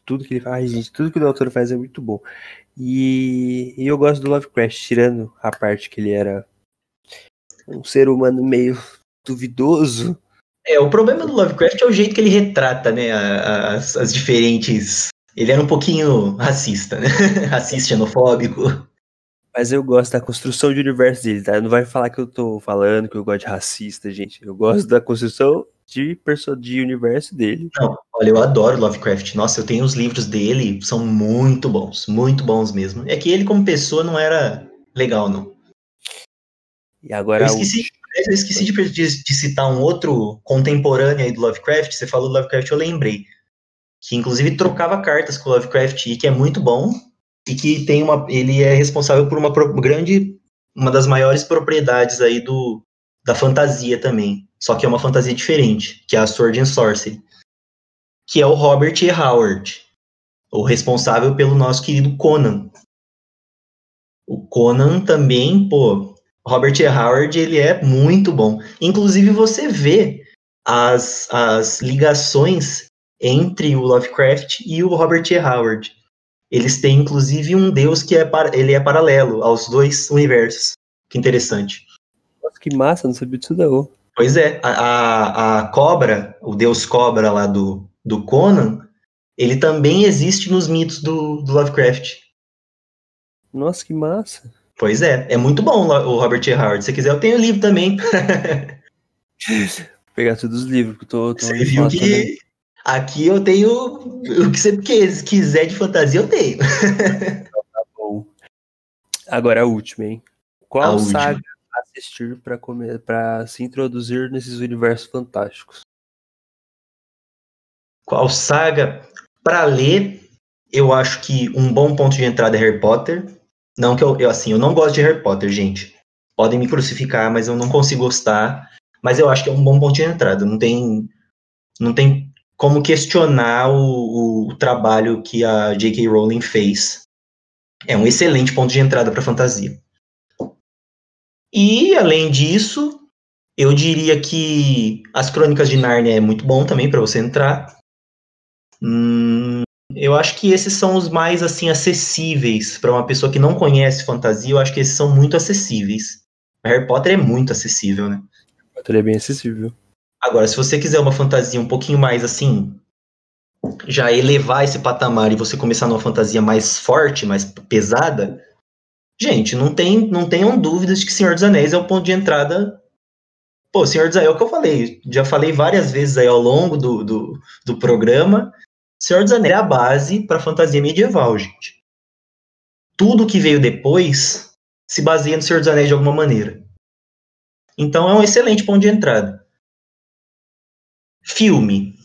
Tudo que ele faz, gente, tudo que o Del Toro faz é muito bom. E, e, eu gosto do Lovecraft, tirando a parte que ele era um ser humano meio duvidoso. É, o problema do Lovecraft é o jeito que ele retrata, né, as, as diferentes... Ele era um pouquinho racista, né? racista, xenofóbico. Mas eu gosto da construção de universo dele, tá? Não vai falar que eu tô falando que eu gosto de racista, gente. Eu gosto da construção de, de universo dele. Não, olha, eu adoro Lovecraft. Nossa, eu tenho os livros dele, são muito bons, muito bons mesmo. É que ele, como pessoa, não era legal, não. E agora. Eu esqueci, eu esqueci de, de, de, citar um outro contemporâneo aí do Lovecraft. Você falou do Lovecraft, eu lembrei. que inclusive trocava cartas com Lovecraft e que é muito bom e que tem uma, ele é responsável por uma grande, uma das maiores propriedades aí do da fantasia também, só que é uma fantasia diferente, que é a Sword and Sorcery, que é o Robert E. Howard, o responsável pelo nosso querido Conan. O Conan também, pô, Robert E. Howard, ele é muito bom. Inclusive, você vê as, as ligações entre o Lovecraft e o Robert E. Howard. Eles têm, inclusive, um deus que é, ele é paralelo aos dois universos. Que interessante. Nossa, que massa, não sabia disso não. Pois é, a, a, cobra, o deus cobra lá do, do Conan, ele também existe nos mitos do, do Lovecraft. Nossa, que massa. Pois é, é muito bom o Robert E. Howard. Se quiser, eu tenho o livro também. Vou pegar todos os livros que eu tô, tô Você viu que também. aqui eu tenho o que você quiser de fantasia, eu tenho. tá bom. Agora a última, hein? Qual a saga última. assistir para se introduzir nesses universos fantásticos? Qual saga para ler? Eu acho que um bom ponto de entrada é Harry Potter. Não que eu, eu, assim, eu não gosto de Harry Potter, gente. Podem me crucificar, mas eu não consigo gostar. Mas eu acho que é um bom ponto de entrada. Não tem, não tem como questionar o, o trabalho que a J.K. Rowling fez. É um excelente ponto de entrada para fantasia. E além disso, eu diria que as Crônicas de Nárnia é muito bom também para você entrar. Hum, eu acho que esses são os mais assim acessíveis para uma pessoa que não conhece fantasia. Eu acho que esses são muito acessíveis. Harry Potter é muito acessível, né? Harry Potter é bem acessível. Agora, se você quiser uma fantasia um pouquinho mais assim, já elevar esse patamar e você começar numa fantasia mais forte, mais pesada, gente, não tem, não tenham dúvidas de que Senhor dos Anéis é o ponto de entrada. Pô, Senhor dos Anéis é o que eu falei, já falei várias vezes aí ao longo do, do, do programa. Senhor dos Anéis é a base para fantasia medieval, gente. Tudo que veio depois se baseia no Senhor dos Anéis de alguma maneira. Então é um excelente ponto de entrada. Filme.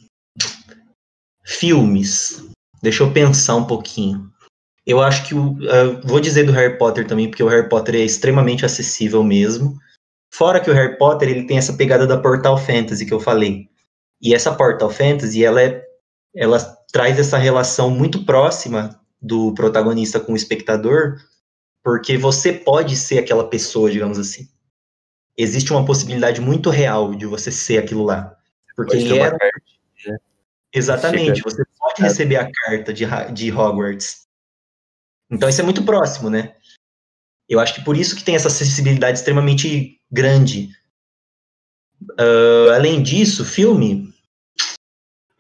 Filmes. Deixa eu pensar um pouquinho. Eu acho que o. Uh, vou dizer do Harry Potter também, porque o Harry Potter é extremamente acessível mesmo. Fora que o Harry Potter ele tem essa pegada da Portal Fantasy que eu falei. E essa Portal Fantasy, ela é. Ela traz essa relação muito próxima do protagonista com o espectador, porque você pode ser aquela pessoa, digamos assim. Existe uma possibilidade muito real de você ser aquilo lá. Porque ele era. Carta, né? Exatamente, Chega... você pode receber a carta de, de Hogwarts. Então isso é muito próximo, né? Eu acho que por isso que tem essa acessibilidade extremamente grande. Uh, além disso, filme,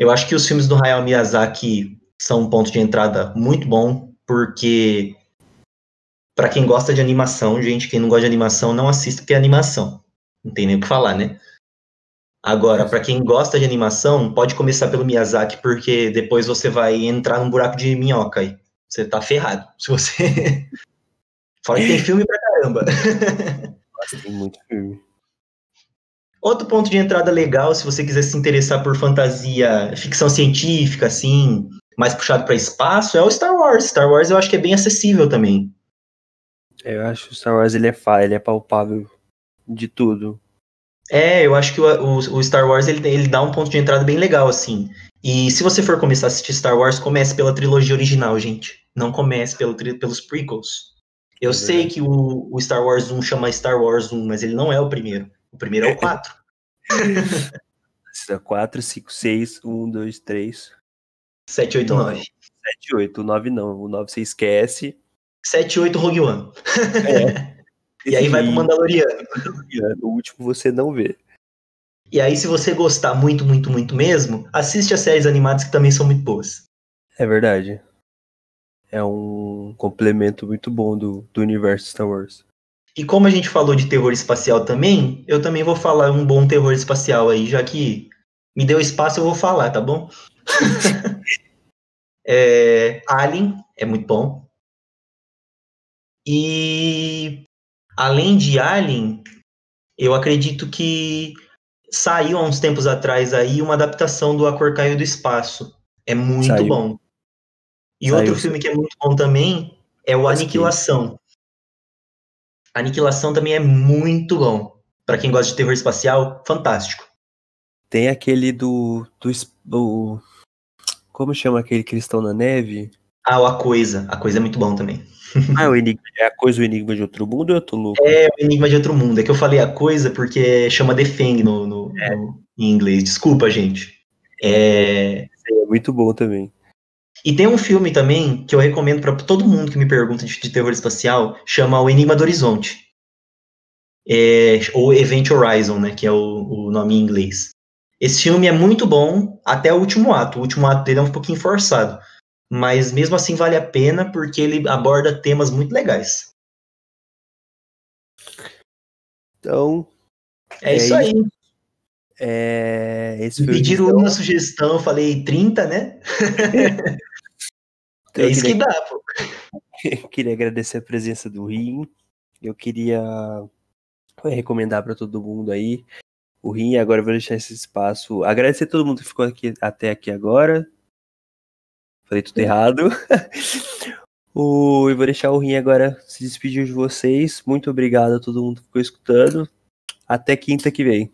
eu acho que os filmes do Hayao Miyazaki são um ponto de entrada muito bom, porque para quem gosta de animação, gente, quem não gosta de animação, não assista porque é animação. Não tem nem o que falar, né? Agora, para quem gosta de animação, pode começar pelo Miyazaki, porque depois você vai entrar num buraco de minhoca aí. Você tá ferrado. Se você. Fora que tem filme pra caramba. Nossa, tem muito filme. Outro ponto de entrada legal, se você quiser se interessar por fantasia, ficção científica, assim, mais puxado para espaço, é o Star Wars. Star Wars eu acho que é bem acessível também. Eu acho que o Star Wars ele é, fa ele é palpável de tudo. É, eu acho que o, o, o, Star Wars ele, ele dá um ponto de entrada bem legal, assim. E se você for começar a assistir Star Wars, comece pela trilogia original, gente. Não comece pelo, pelos prequels. Eu é sei que o, o, Star Wars 1 chama Star Wars 1, mas ele não é o primeiro. O primeiro é o 4. 4, 5, 6, 1, 2, 3. 7, 8, 9. 7, 8, 9 não. O 9 você esquece. 7, 8, Rogue One. É. E aí vai pro Mandaloriano. O último você não vê. E aí, se você gostar muito, muito, muito mesmo, assiste as séries animadas que também são muito boas. É verdade. É um complemento muito bom do, do universo Star Wars. E como a gente falou de terror espacial também, eu também vou falar um bom terror espacial aí, já que me deu espaço, eu vou falar, tá bom? é, Alien é muito bom. E além de Alien, eu acredito que saiu há uns tempos atrás aí uma adaptação do A Cor Caiu do Espaço. É muito Saiu. bom. E Saiu, outro filme que é muito bom também é o Aniquilação. Aniquilação também é muito bom. Pra quem gosta de terror espacial, fantástico. Tem aquele do, do, do- Como chama aquele cristão na neve? Ah, o A Coisa. A Coisa é muito bom também. Ah, o enigma, é a coisa o enigma de outro mundo ou eu tô louco? É o Enigma de Outro Mundo. É que eu falei A Coisa porque chama The Thing no, no- no- em inglês. Desculpa, gente. É, É muito bom também. E tem um filme também que eu recomendo pra todo mundo que me pergunta de, de terror espacial, chama O Enigma do Horizonte. É, ou Event Horizon, né, que é o, o nome em inglês. Esse filme é muito bom até o último ato. O último ato dele é um pouquinho forçado. Mas mesmo assim vale a pena porque ele aborda temas muito legais. Então, É, É isso isso. aí. é, esse Me pediram Guizão. uma sugestão, eu falei 30, né? É eu isso que queria, dá, pô. queria agradecer a presença do Rim. Eu queria recomendar para todo mundo aí o Rim. Agora eu vou deixar esse espaço. Agradecer a todo mundo que ficou aqui até aqui agora. Falei tudo errado. o, e vou deixar o Rim agora se despedir de vocês. Muito obrigado a todo mundo que ficou escutando. Até quinta que vem.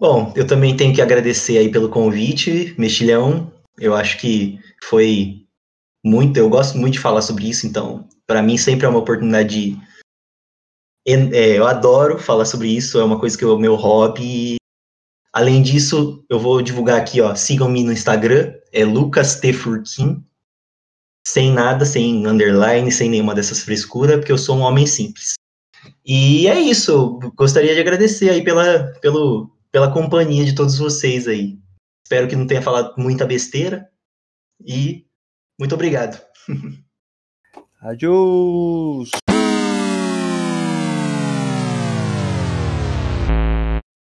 Bom, eu também tenho que agradecer aí pelo convite, Mexilhão. Eu acho que foi muito, eu gosto muito de falar sobre isso, então, para mim sempre é uma oportunidade de. é, eu adoro falar sobre isso, é uma coisa que é o meu hobby. Além disso, eu vou divulgar aqui, ó, sigam-me no Instagram, é Lucas T. Furquim, sem nada, sem underline, sem nenhuma dessas frescuras, porque eu sou um homem simples. E é isso, gostaria de agradecer aí pela, pelo, pela companhia de todos vocês aí. Espero que não tenha falado muita besteira. E muito obrigado. Adiós!